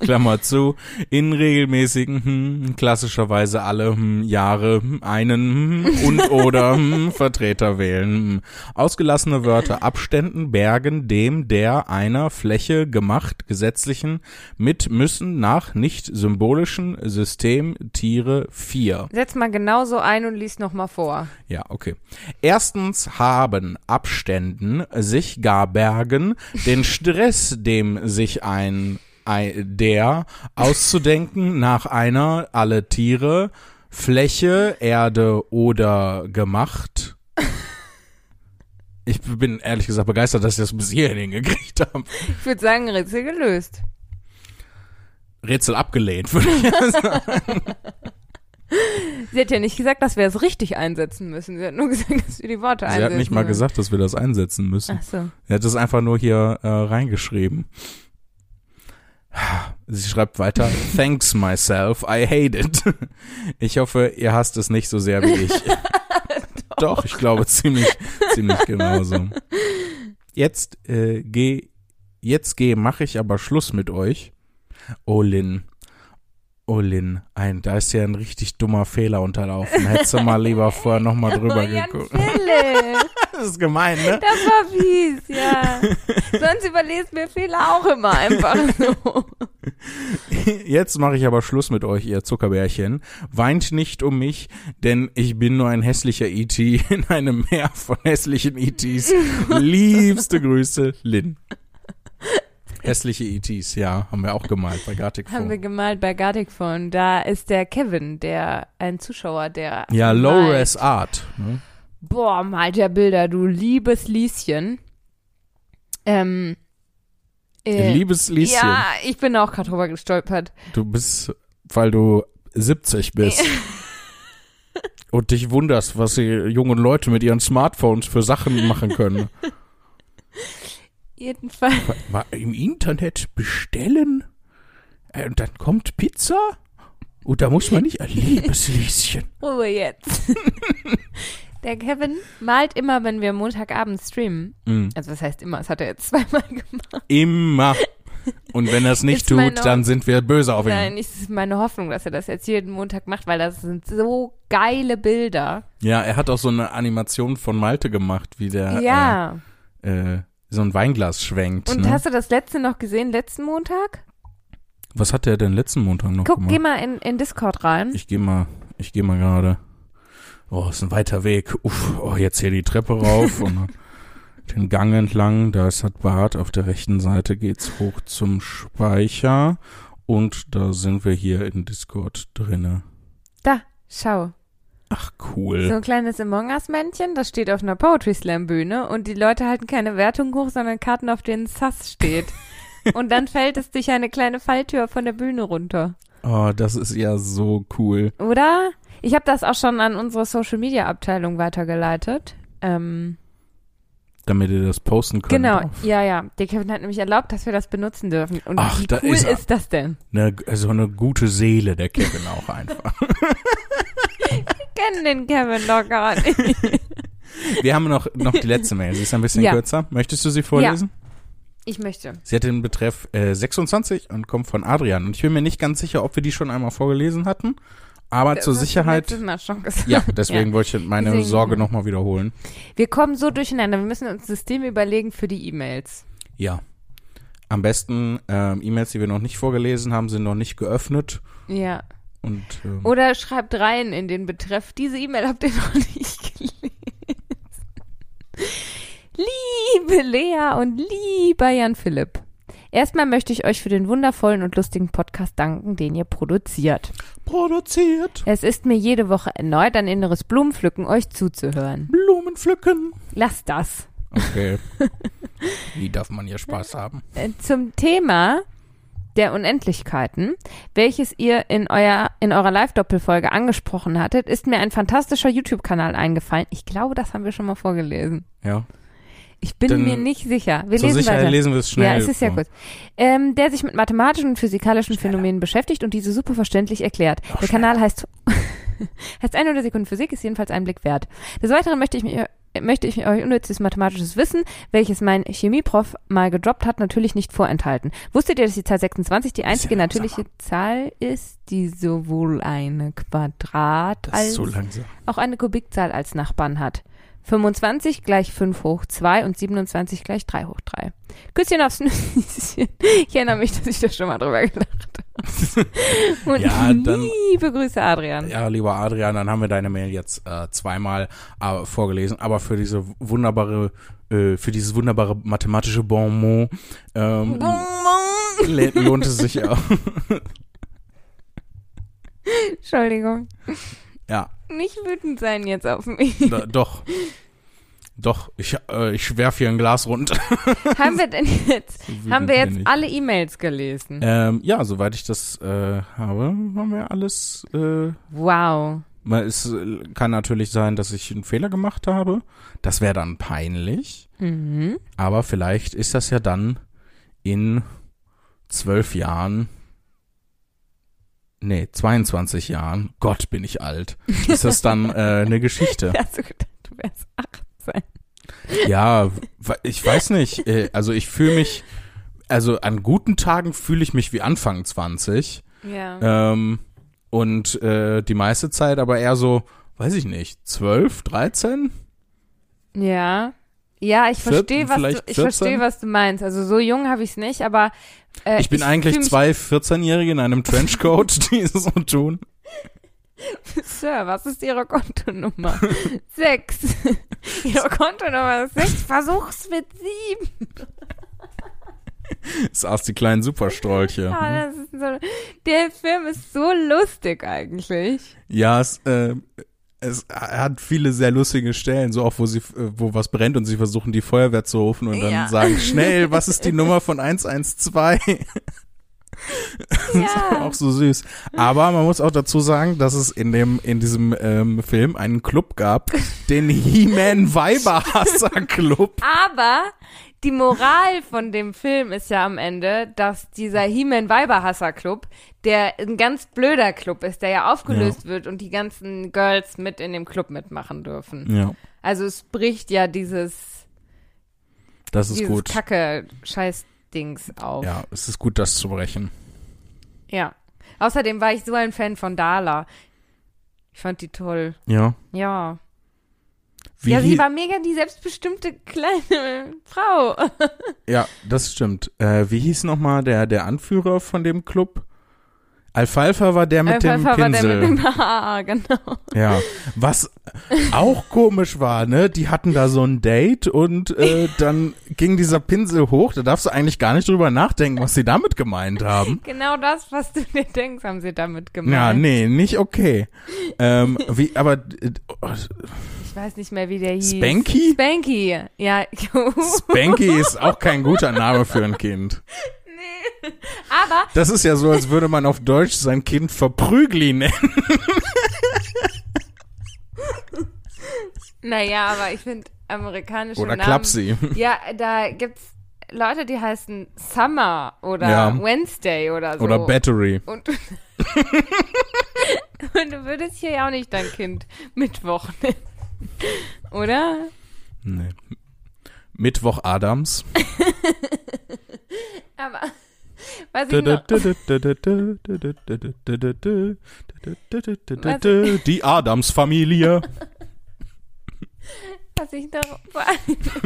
Speaker 1: Klammer zu, in regelmäßigen, hm, klassischerweise alle hm, Jahre hm, einen hm, und oder hm, Vertreter wählen. Hm. Ausgelassene Wörter Abständen, Bergen, dem, der, einer, Fläche, gemacht, gesetzlichen, mit, müssen, nach, nicht symbolischen, System, Tiere, vier.
Speaker 2: Setz mal genauso ein und lies noch mal vor.
Speaker 1: Ja, okay. Erstens haben Abständen sich gar bergen, den Stress, dem sich ein, ein der auszudenken nach einer alle Tiere, Fläche, Erde oder gemacht. Ich bin ehrlich gesagt begeistert, dass ich das bis hierhin hingekriegt habe.
Speaker 2: Ich würde sagen, Rätsel gelöst.
Speaker 1: Rätsel abgelehnt, würde ich sagen.
Speaker 2: Sie hat ja nicht gesagt, dass wir es richtig einsetzen müssen. Sie hat nur gesagt, dass wir die Worte
Speaker 1: Sie
Speaker 2: einsetzen
Speaker 1: hat nicht mal
Speaker 2: müssen.
Speaker 1: gesagt, dass wir das einsetzen müssen.
Speaker 2: Ach so.
Speaker 1: Er hat es einfach nur hier äh, reingeschrieben. Sie schreibt weiter, thanks myself, I hate it. Ich hoffe, ihr hasst es nicht so sehr wie ich. Doch, ich glaube ziemlich, ziemlich genauso. Jetzt äh, geh, jetzt geh, mache ich aber Schluss mit euch. Oh Lin, oh Lin, ein, da ist ja ein richtig dummer Fehler unterlaufen. Hättest du mal lieber vorher nochmal drüber geguckt. Das ist gemein, ne?
Speaker 2: Das war fies, ja. Sonst überlest mir Fehler auch immer einfach so.
Speaker 1: Jetzt mache ich aber Schluss mit euch, ihr Zuckerbärchen. Weint nicht um mich, denn ich bin nur ein hässlicher E.T. in einem Meer von hässlichen E.T.s. Liebste Grüße, Lynn. Hässliche E.T.s, ja, haben wir auch gemalt bei Gartic
Speaker 2: Haben wir
Speaker 1: Phone.
Speaker 2: gemalt bei Gartic Phone. Da ist der Kevin, der ein Zuschauer, der
Speaker 1: Ja. Low-Res Art. Ne?
Speaker 2: Boah, malt der Bilder, du liebes Lieschen. Ähm, äh,
Speaker 1: Liebes Lieschen,
Speaker 2: Ja, ich bin auch gerade drüber gestolpert.
Speaker 1: du bist, weil du 70 bist. Und dich wunderst, was die jungen Leute mit ihren Smartphones für Sachen machen können.
Speaker 2: Jedenfalls.
Speaker 1: Mal im Internet bestellen äh, und dann kommt Pizza und da muss man nicht ein liebes Lieschen.
Speaker 2: Ruhe jetzt. Der Kevin malt immer, wenn wir Montagabend streamen.
Speaker 1: Mm,
Speaker 2: Also was heißt immer, das hat er jetzt zweimal gemacht.
Speaker 1: Immer. Und wenn er es nicht tut, dann sind wir böse auf ihn.
Speaker 2: Nein, es ist meine Hoffnung, dass er das jetzt jeden Montag macht, weil das sind so geile Bilder.
Speaker 1: Ja, er hat auch so eine Animation von Malte gemacht, wie der
Speaker 2: ja.
Speaker 1: äh, äh, so ein Weinglas schwenkt.
Speaker 2: Und
Speaker 1: ne?
Speaker 2: hast du das letzte noch gesehen, letzten Montag?
Speaker 1: Was hat der denn letzten Montag noch
Speaker 2: Guck,
Speaker 1: gemacht?
Speaker 2: geh mal in, in Discord rein.
Speaker 1: Ich gehe mal, ich gehe mal gerade. Oh, ist ein weiter Weg. Uff, oh, jetzt hier die Treppe rauf und den Gang entlang. Da ist das Bad. Auf der rechten Seite geht's hoch zum Speicher. Und da sind wir hier in Discord drinne.
Speaker 2: Da, schau.
Speaker 1: Ach,
Speaker 2: So
Speaker 1: cool.
Speaker 2: ein kleines Among Us-Männchen, das steht auf einer Poetry Slam-Bühne und die Leute halten keine Wertung hoch, sondern Karten, auf denen Sass steht. und dann fällt es durch eine kleine Falltür von der Bühne runter.
Speaker 1: Oh, das ist ja so cool.
Speaker 2: Oder? Ich habe das auch schon an unsere Social-Media-Abteilung weitergeleitet. Ähm,
Speaker 1: Damit ihr das posten könnt.
Speaker 2: genau,
Speaker 1: auf-
Speaker 2: ja, ja. Der Kevin hat nämlich erlaubt, dass wir das benutzen dürfen. Und
Speaker 1: Ach,
Speaker 2: wie
Speaker 1: da
Speaker 2: cool
Speaker 1: ist
Speaker 2: ist, das denn?
Speaker 1: Ne, also eine gute Seele, der Kevin auch einfach.
Speaker 2: Kennen den Kevin doch gar nicht.
Speaker 1: Wir haben noch, noch die letzte Mail. Sie ist ein bisschen
Speaker 2: Ja.
Speaker 1: kürzer. Möchtest du sie vorlesen?
Speaker 2: Ich möchte.
Speaker 1: Sie hat den Betreff äh, 26 und kommt von Adrian. Und ich bin mir nicht ganz sicher, ob wir die schon einmal vorgelesen hatten. Aber zur
Speaker 2: Das hast du
Speaker 1: Sicherheit.
Speaker 2: letztes Mal schon gesagt.
Speaker 1: Ja, deswegen wollte ich meine
Speaker 2: Deswegen-
Speaker 1: Sorge nochmal wiederholen.
Speaker 2: Wir kommen so durcheinander. Wir müssen uns Systeme überlegen für die E-Mails.
Speaker 1: Ja. Am besten ähm, E-Mails, die wir noch nicht vorgelesen haben, sind noch nicht geöffnet.
Speaker 2: Ja.
Speaker 1: Und ähm,
Speaker 2: Oder schreibt rein in den Betreff, diese E-Mail habt ihr noch nicht gelesen. Liebe Lea und lieber Jan Philipp. Erstmal möchte ich euch für den wundervollen und lustigen Podcast danken, den ihr produziert.
Speaker 1: produziert
Speaker 2: Es ist mir jede Woche erneut ein inneres Blumenpflücken, euch zuzuhören.
Speaker 1: Blumen pflücken.
Speaker 2: Lasst das.
Speaker 1: Okay. Wie darf man hier Spaß haben?
Speaker 2: Äh, Zum Thema der Unendlichkeiten, welches ihr in, euer, in eurer Live-Doppelfolge angesprochen hattet, ist mir ein fantastischer YouTube-Kanal eingefallen. Ich glaube, das haben wir schon mal vorgelesen.
Speaker 1: Ja.
Speaker 2: Ich bin
Speaker 1: Dann
Speaker 2: mir nicht sicher. Wir lesen weiter.
Speaker 1: lesen wir es schnell.
Speaker 2: ja, es ist ja kurz. Ähm, der sich mit mathematischen und physikalischen Phänomenen beschäftigt und diese super verständlich erklärt.
Speaker 1: Noch
Speaker 2: der Kanal heißt, heißt 100 Sekunden Physik, ist jedenfalls ein Blick wert. Des Weiteren möchte ich mir möchte ich euch unnützes mathematisches Wissen, welches mein Chemieprof mal gedroppt hat, natürlich nicht vorenthalten. Wusstet ihr, dass die Zahl 26 die einzige
Speaker 1: langsamer.
Speaker 2: natürliche Zahl ist, die sowohl eine Quadrat als
Speaker 1: so
Speaker 2: auch eine Kubikzahl als Nachbarn hat. 25 gleich 5 hoch 2 und 27 gleich 3 hoch 3. Küsschen aufs Nüsschen. Ich erinnere mich, dass ich da schon mal drüber gelacht habe. Und
Speaker 1: Ja, dann-
Speaker 2: liebe Grüße, Adrian.
Speaker 1: Ja, lieber Adrian, dann haben wir deine Mail jetzt äh, zweimal äh, vorgelesen, aber für diese wunderbare, äh, für dieses wunderbare mathematische Bonmot ähm, le- lohnt es sich auch.
Speaker 2: Entschuldigung.
Speaker 1: Ja,
Speaker 2: Nicht wütend sein jetzt auf mich.
Speaker 1: da, doch. Doch, ich, äh, ich werf hier ein Glas runter.
Speaker 2: haben wir denn jetzt,
Speaker 1: So
Speaker 2: haben wir jetzt alle E-Mails gelesen?
Speaker 1: Ähm, ja, soweit ich das äh, habe, haben wir alles. Äh,
Speaker 2: Wow.
Speaker 1: es äh, kann natürlich sein, dass ich einen Fehler gemacht habe. Das wäre dann peinlich.
Speaker 2: Mhm.
Speaker 1: Aber vielleicht ist das ja dann in zwölf Jahren, nee, 22 Jahren, Gott bin ich alt, ist das dann äh, eine Geschichte.
Speaker 2: Hast du gedacht, du wärst 18?
Speaker 1: Ja, Ich weiß nicht, äh, also ich fühle mich, also an guten Tagen fühle ich mich wie Anfang 20
Speaker 2: Ja.
Speaker 1: ähm, und äh, die meiste Zeit aber eher so, weiß ich nicht, 12, 13?
Speaker 2: Ja. Ja, ich verstehe, was du, ich
Speaker 1: 14?
Speaker 2: verstehe, was du meinst. Also so jung habe ich es nicht, aber äh,
Speaker 1: Ich bin eigentlich
Speaker 2: fühl mich-
Speaker 1: zwei 14-Jährige in einem Trenchcoat, die so tun.
Speaker 2: Sir, was ist Ihre Kontonummer? sechs. Ihre Kontonummer ist sechs. Versuch's mit sieben.
Speaker 1: Das saß die kleinen Superstrolche.
Speaker 2: Das ist so, der Film ist so lustig eigentlich.
Speaker 1: Ja, es, äh, es hat viele sehr lustige Stellen, so auch wo sie, äh, wo was brennt und sie versuchen die Feuerwehr zu rufen und dann
Speaker 2: Ja.
Speaker 1: sagen schnell, was ist die Nummer von 112?
Speaker 2: Ja.
Speaker 1: auch so süß. Aber man muss auch dazu sagen, dass es in dem in diesem ähm, Film einen Club gab, den He-Man Weiberhasser Club.
Speaker 2: Aber die Moral von dem Film ist ja am Ende, dass dieser He-Man Weiberhasser Club, der ein ganz blöder Club ist, der ja aufgelöst wird und die ganzen Girls mit in dem Club mitmachen dürfen.
Speaker 1: Ja,
Speaker 2: Also es bricht ja dieses,
Speaker 1: das ist
Speaker 2: dieses
Speaker 1: gut.
Speaker 2: kacke Scheiß-Dings auf.
Speaker 1: Ja, es ist gut, das zu brechen.
Speaker 2: ja. Außerdem war ich so ein Fan von Dala. Ich fand die toll.
Speaker 1: Ja.
Speaker 2: Ja.
Speaker 1: Wie
Speaker 2: ja, sie war mega die selbstbestimmte kleine Frau.
Speaker 1: ja, das stimmt. Äh, wie hieß nochmal der, der Anführer von dem Club? Alfalfa war der mit dem
Speaker 2: Alfalfa war der
Speaker 1: Pinsel.
Speaker 2: mit dem Haar, genau.
Speaker 1: Ja, was auch komisch war, ne? Die hatten da so ein Date und äh, dann ging dieser Pinsel hoch. Da darfst du eigentlich gar nicht drüber nachdenken, was sie damit gemeint haben.
Speaker 2: Genau das, was du dir denkst, haben sie damit gemeint.
Speaker 1: Ja, nee, nicht okay. Ähm, wie, aber äh,
Speaker 2: Ich weiß nicht mehr, wie der hieß.
Speaker 1: Spanky?
Speaker 2: Spanky, ja.
Speaker 1: Spanky ist auch kein guter Name für ein Kind.
Speaker 2: Aber
Speaker 1: Das ist ja so, als würde man auf Deutsch sein Kind Verprügli nennen.
Speaker 2: Naja, aber ich finde amerikanische
Speaker 1: Oder
Speaker 2: Namen.
Speaker 1: Klapsi.
Speaker 2: Ja, da gibt's Leute, die heißen Summer oder
Speaker 1: Ja.
Speaker 2: Wednesday oder so.
Speaker 1: Oder Battery.
Speaker 2: Und, und du würdest hier ja auch nicht dein Kind Mittwoch nennen. Oder?
Speaker 1: Nee. Mittwoch Adams.
Speaker 2: Aber was ich noch,
Speaker 1: Die Adams-Familie.
Speaker 2: was ich noch,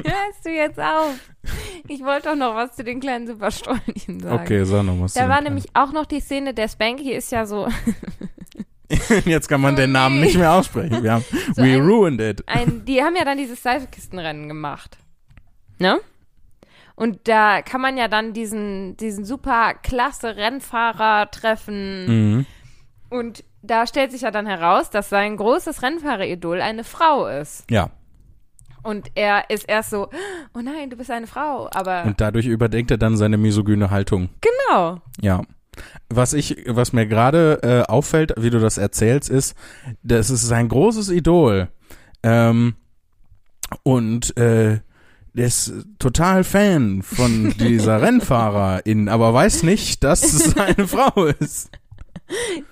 Speaker 2: hörst du jetzt auf? Ich wollte doch noch was zu den kleinen Supersträulchen sagen.
Speaker 1: Okay, sag noch was.
Speaker 2: Da war nämlich auch noch die Szene, der Spanky ist ja so.
Speaker 1: Jetzt kann man den Namen nicht mehr aussprechen. Wir haben,
Speaker 2: So
Speaker 1: we
Speaker 2: ein-
Speaker 1: ruined it.
Speaker 2: ein, die haben ja dann dieses Seifenkistenrennen gemacht. Ne? Und da kann man ja dann diesen, diesen super klasse Rennfahrer treffen.
Speaker 1: Mhm.
Speaker 2: Und da stellt sich ja dann heraus, dass sein großes Rennfahreridol eine Frau ist.
Speaker 1: Ja.
Speaker 2: Und er ist erst so, oh nein, du bist eine Frau. Aber
Speaker 1: Und dadurch überdenkt er dann seine misogyne Haltung.
Speaker 2: genau.
Speaker 1: Ja. Was ich, was mir gerade äh, auffällt, wie du das erzählst, ist, das ist sein großes Idol. Ähm, und äh, der ist total Fan von dieser Rennfahrerin, aber weiß nicht, dass es seine Frau ist.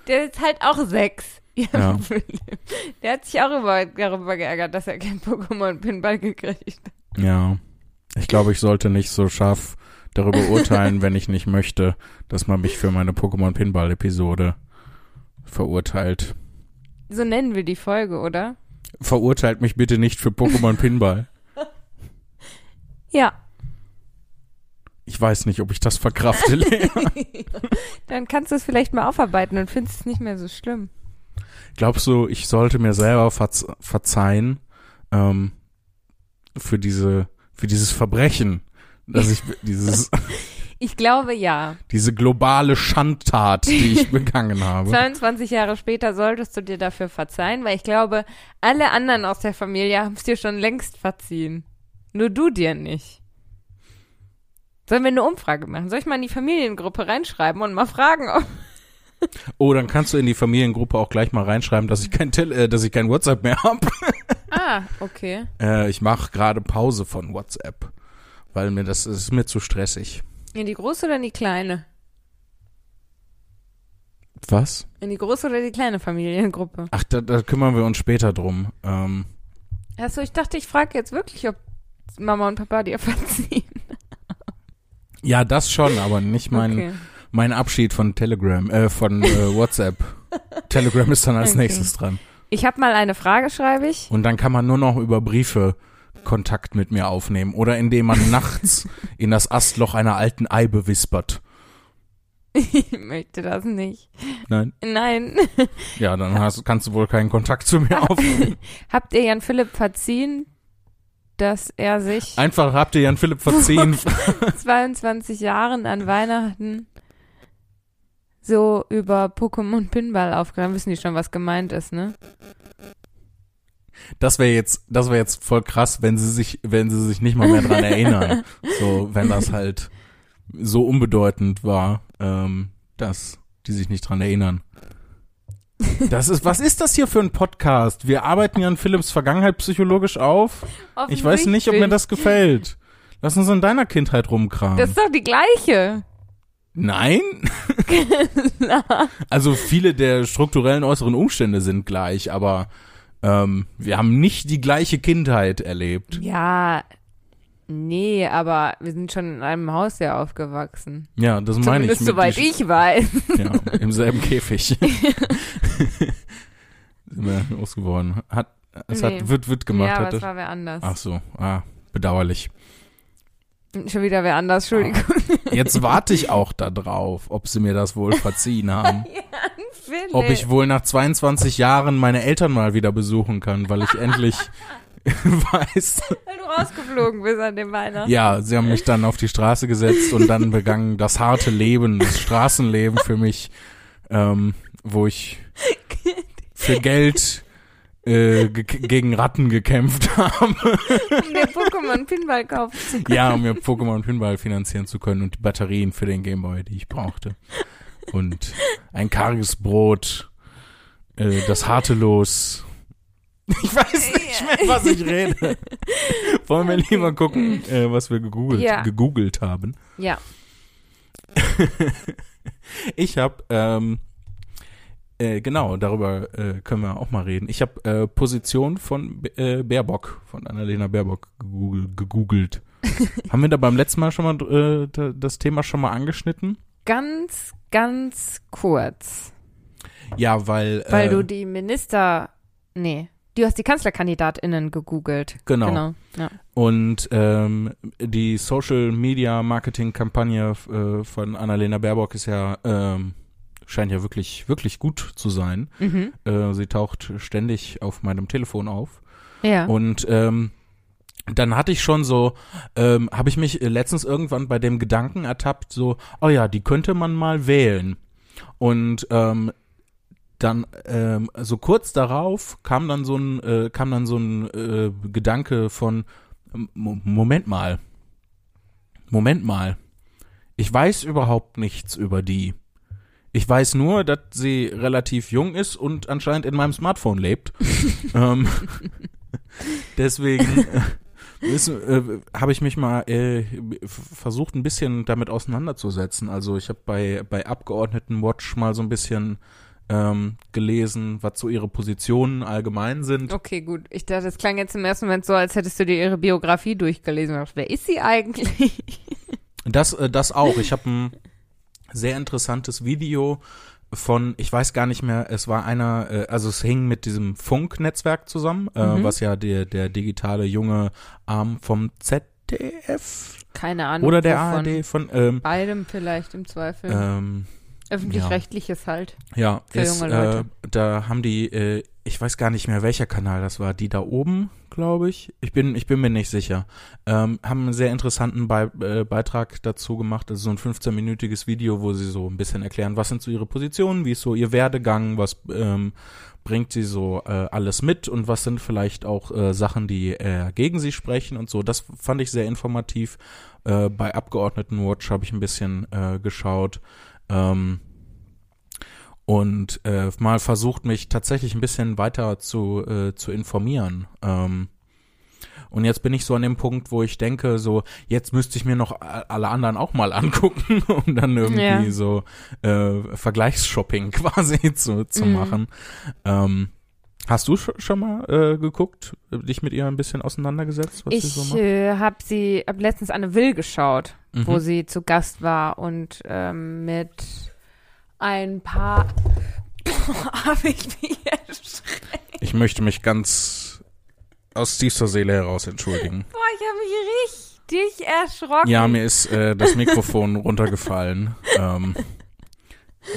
Speaker 2: Der ist halt auch sechs. Ja,
Speaker 1: Ja.
Speaker 2: Der hat sich auch über, darüber geärgert, dass er kein Pokémon-Pinball gekriegt hat.
Speaker 1: Ja. Ich glaube, ich sollte nicht so scharf darüber urteilen, wenn ich nicht möchte, dass man mich für meine Pokémon Pinball Episode verurteilt.
Speaker 2: So nennen wir die Folge, oder?
Speaker 1: Verurteilt mich bitte nicht für Pokémon Pinball.
Speaker 2: Ja.
Speaker 1: Ich weiß nicht, ob ich das verkrafte, Lea.
Speaker 2: Dann kannst du es vielleicht mal aufarbeiten und findest es nicht mehr so schlimm.
Speaker 1: Glaubst du, ich sollte mir selber verz verzeihen ähm, für diese, für dieses Verbrechen, dass ich dieses,
Speaker 2: Ich glaube ja.
Speaker 1: diese globale Schandtat, die ich begangen habe.
Speaker 2: 22 Jahre später solltest du dir dafür verzeihen, weil ich glaube, alle anderen aus der Familie haben es dir schon längst verziehen. Nur du dir nicht. Sollen wir eine Umfrage machen? Soll ich mal in die Familiengruppe reinschreiben und mal fragen, ob.
Speaker 1: Oh, dann kannst du in die Familiengruppe auch gleich mal reinschreiben, dass ich kein Tele äh, dass ich kein WhatsApp mehr habe.
Speaker 2: Ah, okay.
Speaker 1: Äh, ich mache gerade Pause von WhatsApp, weil mir das, das ist mir zu stressig.
Speaker 2: In die große oder in die kleine?
Speaker 1: Was?
Speaker 2: In die große oder die kleine Familiengruppe?
Speaker 1: Ach, da, da kümmern wir uns später drum. Ähm,
Speaker 2: Achso, ich dachte, ich frage jetzt wirklich, ob Mama und Papa dir verziehen.
Speaker 1: Ja, das schon, aber nicht mein,
Speaker 2: okay.
Speaker 1: mein Abschied von Telegram, äh, von äh, WhatsApp. Telegram ist dann als
Speaker 2: Okay.
Speaker 1: nächstes dran.
Speaker 2: Ich habe mal eine Frage, schreibe ich.
Speaker 1: Und dann kann man nur noch über Briefe Kontakt mit mir aufnehmen oder indem man nachts in das Astloch einer alten Eibe wispert.
Speaker 2: Ich möchte das nicht.
Speaker 1: Nein.
Speaker 2: Nein.
Speaker 1: Ja, dann hast, kannst du wohl keinen Kontakt zu mir aufnehmen.
Speaker 2: Habt ihr Jan Philipp verziehen, dass er sich
Speaker 1: Einfach habt ihr Jan Philipp verziehen.
Speaker 2: 22 Jahren an Weihnachten so über Pokémon Pinball aufgegangen? Wissen die schon, was gemeint ist, ne?
Speaker 1: Das wäre jetzt, das wäre jetzt voll krass, wenn sie sich, wenn sie sich nicht mal mehr dran erinnern. So, wenn das halt so unbedeutend war, ähm, dass die sich nicht dran erinnern. Das ist, was ist das hier für ein Podcast? Wir arbeiten ja an Philipps Vergangenheit psychologisch auf. Ich weiß nicht, ob mir das gefällt. Lass uns in deiner Kindheit rumkramen.
Speaker 2: Das ist doch die gleiche.
Speaker 1: Nein? also viele der strukturellen äußeren Umstände sind gleich, aber ähm, wir haben nicht die gleiche Kindheit erlebt.
Speaker 2: Ja, nee, aber wir sind schon in einem Haus ja aufgewachsen.
Speaker 1: Ja, das meine ich.
Speaker 2: Zumindest soweit
Speaker 1: die-
Speaker 2: ich weiß.
Speaker 1: Ja, im selben Käfig. sind wir groß geworden. Hat, es
Speaker 2: Nee.
Speaker 1: hat wird, wird gemacht.
Speaker 2: ja, aber
Speaker 1: hat
Speaker 2: es
Speaker 1: das,
Speaker 2: war wer anders.
Speaker 1: ach so, ah, bedauerlich.
Speaker 2: Schon wieder wer anders, Entschuldigung.
Speaker 1: Jetzt warte ich auch da drauf, ob sie mir das wohl verziehen haben.
Speaker 2: Philipp.
Speaker 1: Ob ich wohl nach 22 Jahren meine Eltern mal wieder besuchen kann, weil ich endlich weiß.
Speaker 2: Weil du rausgeflogen bist an dem Weihnachten.
Speaker 1: Ja, sie haben mich dann auf die Straße gesetzt und dann begann das harte Leben, das Straßenleben für mich, ähm, wo ich für Geld äh, ge gegen Ratten gekämpft habe.
Speaker 2: Um den Pokémon Pinball kaufen zu können.
Speaker 1: Ja, um mir Pokémon Pinball finanzieren zu können und die Batterien für den Gameboy, die ich brauchte. Und ein karges Brot, äh, das harte Los. Ich weiß nicht mehr, was ich rede. Wollen wir lieber gucken, äh, was wir gegoogelt,
Speaker 2: Ja.
Speaker 1: gegoogelt haben.
Speaker 2: Ja.
Speaker 1: Ich habe, ähm, äh, genau, darüber äh, können wir auch mal reden. Ich habe äh, Position von äh, Baerbock, von Annalena Baerbock gegoogelt. Haben wir da beim letzten Mal schon mal äh, da- das Thema schon mal angeschnitten?
Speaker 2: Ganz, ganz kurz.
Speaker 1: Ja, weil,
Speaker 2: Weil
Speaker 1: äh,
Speaker 2: du die Minister. Nee. Du hast die KanzlerkandidatInnen gegoogelt.
Speaker 1: Genau.
Speaker 2: Genau. Ja.
Speaker 1: Und ähm, die Social Media Marketing Kampagne äh, von Annalena Baerbock ist ja ähm, scheint ja wirklich wirklich gut zu sein.
Speaker 2: Mhm.
Speaker 1: Äh, sie taucht ständig auf meinem Telefon auf
Speaker 2: Ja.
Speaker 1: und ähm, dann hatte ich schon so, ähm, habe ich mich letztens irgendwann bei dem Gedanken ertappt, so, oh ja, die könnte man mal wählen. Und ähm, dann ähm, so kurz darauf kam dann so ein äh, kam dann so ein äh, Gedanke von Mo- Moment mal Moment mal ich weiß überhaupt nichts über die ich weiß nur dass sie relativ jung ist und anscheinend in meinem Smartphone lebt ähm, deswegen äh, äh, habe ich mich mal äh, versucht ein bisschen damit auseinanderzusetzen also ich habe bei bei Abgeordnetenwatch mal so ein bisschen ähm, gelesen, was so ihre Positionen allgemein sind.
Speaker 2: Okay, gut. Ich dachte, das klang jetzt im ersten Moment so, als hättest du dir ihre Biografie durchgelesen. Dachte, Wer ist sie eigentlich?
Speaker 1: Das, äh, das auch. Ich habe ein sehr interessantes Video von, ich weiß gar nicht mehr, es war einer, äh, also es hing mit diesem Funknetzwerk zusammen, äh,
Speaker 2: Mhm.
Speaker 1: was ja der, der digitale junge Arm vom ZDF
Speaker 2: Keine Ahnung.
Speaker 1: oder der
Speaker 2: wovon.
Speaker 1: ARD von, ähm,
Speaker 2: Beidem vielleicht im Zweifel.
Speaker 1: ähm,
Speaker 2: Öffentlich-rechtliches halt.
Speaker 1: Ja,
Speaker 2: Für
Speaker 1: ist,
Speaker 2: junge Leute.
Speaker 1: Äh, da haben die, äh, ich weiß gar nicht mehr, welcher Kanal das war, die da oben, glaube ich. Ich bin, ich bin mir nicht sicher. Ähm, haben einen sehr interessanten Bei äh, Beitrag dazu gemacht. Das ist so ein 15-minütiges Video, wo sie so ein bisschen erklären, was sind so ihre Positionen, wie ist so ihr Werdegang, was ähm, bringt sie so äh, alles mit und was sind vielleicht auch äh, Sachen, die äh, gegen sie sprechen und so. Das fand ich sehr informativ. Äh, bei Abgeordnetenwatch habe ich ein bisschen äh, geschaut. Ähm, und äh, mal versucht, mich tatsächlich ein bisschen weiter zu, äh, zu informieren. Ähm, und jetzt bin ich so an dem Punkt, wo ich denke, so, jetzt müsste ich mir noch alle anderen auch mal angucken, um dann irgendwie
Speaker 2: Ja.
Speaker 1: so äh, Vergleichsshopping quasi zu, zu
Speaker 2: Mhm.
Speaker 1: machen. Ähm, Hast du sch- schon mal äh, geguckt, dich mit ihr ein bisschen auseinandergesetzt, so
Speaker 2: Ich
Speaker 1: macht?
Speaker 2: äh, habe sie, hab letztens Anne Will geschaut, wo
Speaker 1: Mhm.
Speaker 2: sie zu Gast war und ähm, mit ein paar habe ich mich erschreckt.
Speaker 1: Ich möchte mich ganz aus tiefster Seele heraus entschuldigen.
Speaker 2: Boah, ich habe mich richtig erschrocken.
Speaker 1: Ja, mir ist äh, das Mikrofon runtergefallen. Ähm,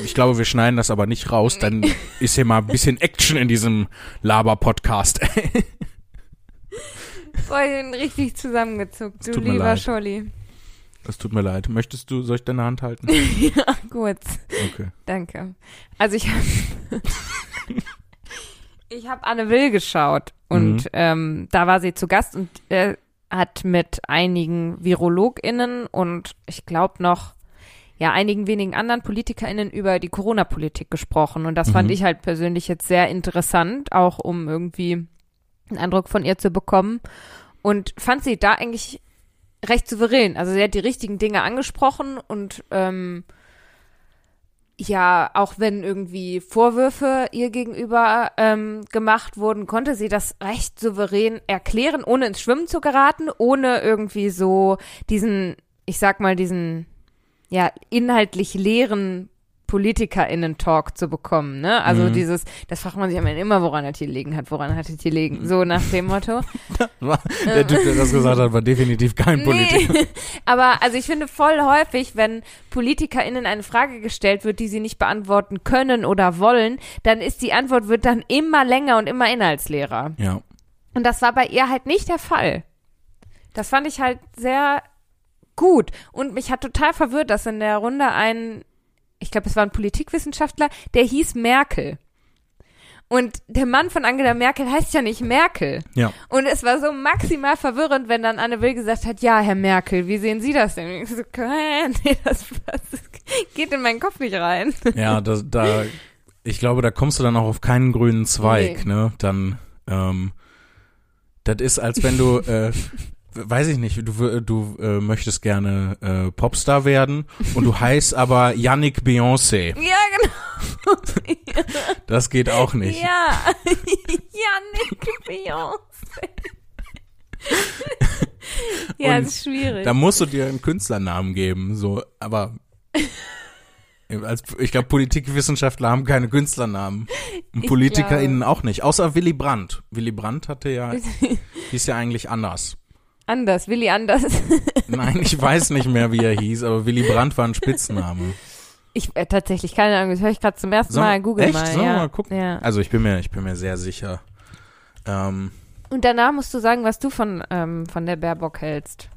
Speaker 1: ich glaube, wir schneiden das aber nicht raus, dann ist hier mal ein bisschen Action in diesem Laber-Podcast.
Speaker 2: Bin richtig zusammengezuckt,
Speaker 1: Es
Speaker 2: du lieber
Speaker 1: leid.
Speaker 2: Scholli.
Speaker 1: Das tut mir leid. Möchtest du, soll ich deine Hand halten?
Speaker 2: ja, gut.
Speaker 1: Okay.
Speaker 2: Danke. Also ich habe ich habe Anne Will geschaut und
Speaker 1: Mhm.
Speaker 2: ähm, da war sie zu Gast und äh, hat mit einigen VirologInnen und ich glaube noch ja einigen wenigen anderen PolitikerInnen über die Corona-Politik gesprochen und das fand
Speaker 1: Mhm.
Speaker 2: ich halt persönlich jetzt sehr interessant, auch um irgendwie einen Eindruck von ihr zu bekommen und fand sie da eigentlich recht souverän. Also sie hat die richtigen Dinge angesprochen und ähm, ja, auch wenn irgendwie Vorwürfe ihr gegenüber ähm, gemacht wurden, konnte sie das recht souverän erklären, ohne ins Schwimmen zu geraten, ohne irgendwie so diesen, ich sag mal, diesen ja, inhaltlich leeren PolitikerInnen-Talk zu bekommen, ne? Also
Speaker 1: Mhm.
Speaker 2: dieses, das fragt man sich am Ende immer, woran hat die liegen hat, woran hat die liegen, so nach dem Motto.
Speaker 1: Der Typ, der das gesagt hat, war definitiv kein Politiker.
Speaker 2: Nee. Aber also ich finde voll häufig, wenn PolitikerInnen eine Frage gestellt wird, die sie nicht beantworten können oder wollen, dann ist die Antwort wird dann immer länger und immer inhaltsleerer.
Speaker 1: Ja.
Speaker 2: Und das war bei ihr halt nicht der Fall. Das fand ich halt sehr gut. Und mich hat total verwirrt, dass in der Runde ein, ich glaube, es war ein Politikwissenschaftler, der hieß Merkel. Und der Mann von Angela Merkel heißt ja nicht Merkel.
Speaker 1: Ja.
Speaker 2: Und es war so maximal verwirrend, wenn dann Anne Will gesagt hat, ja, Herr Merkel, wie sehen Sie das denn? Und ich so, "Hä? nee, das, das geht in meinen Kopf nicht rein.
Speaker 1: Ja, da, da, ich glaube, da kommst du dann auch auf keinen grünen Zweig,
Speaker 2: Nee.
Speaker 1: ne? Dann, ähm, das ist, als wenn du, äh, weiß ich nicht, du, du äh, möchtest gerne äh, Popstar werden und du heißt aber Yannick Beyoncé.
Speaker 2: Ja, genau.
Speaker 1: Das geht auch nicht.
Speaker 2: Ja, Janik Beyoncé. ja, das ist schwierig.
Speaker 1: Da musst du dir einen Künstlernamen geben, so, aber als, ich glaube, Politikwissenschaftler haben keine Künstlernamen. Und PolitikerInnen auch nicht, außer Willy Brandt. Willy Brandt hatte ja, hieß ja eigentlich anders.
Speaker 2: Anders, Willi anders.
Speaker 1: Nein, ich weiß nicht mehr, wie er hieß, aber Willy Brandt war ein Spitzname.
Speaker 2: Ich äh, tatsächlich keine Ahnung, das höre ich gerade zum ersten
Speaker 1: Sollen-
Speaker 2: Mal. Google
Speaker 1: echt?
Speaker 2: mal. Ja.
Speaker 1: mal gucken?
Speaker 2: Ja.
Speaker 1: Also ich bin mir, ich bin mir sehr sicher. Ähm,
Speaker 2: Und danach musst du sagen, was du von ähm, von der Baerbock hältst.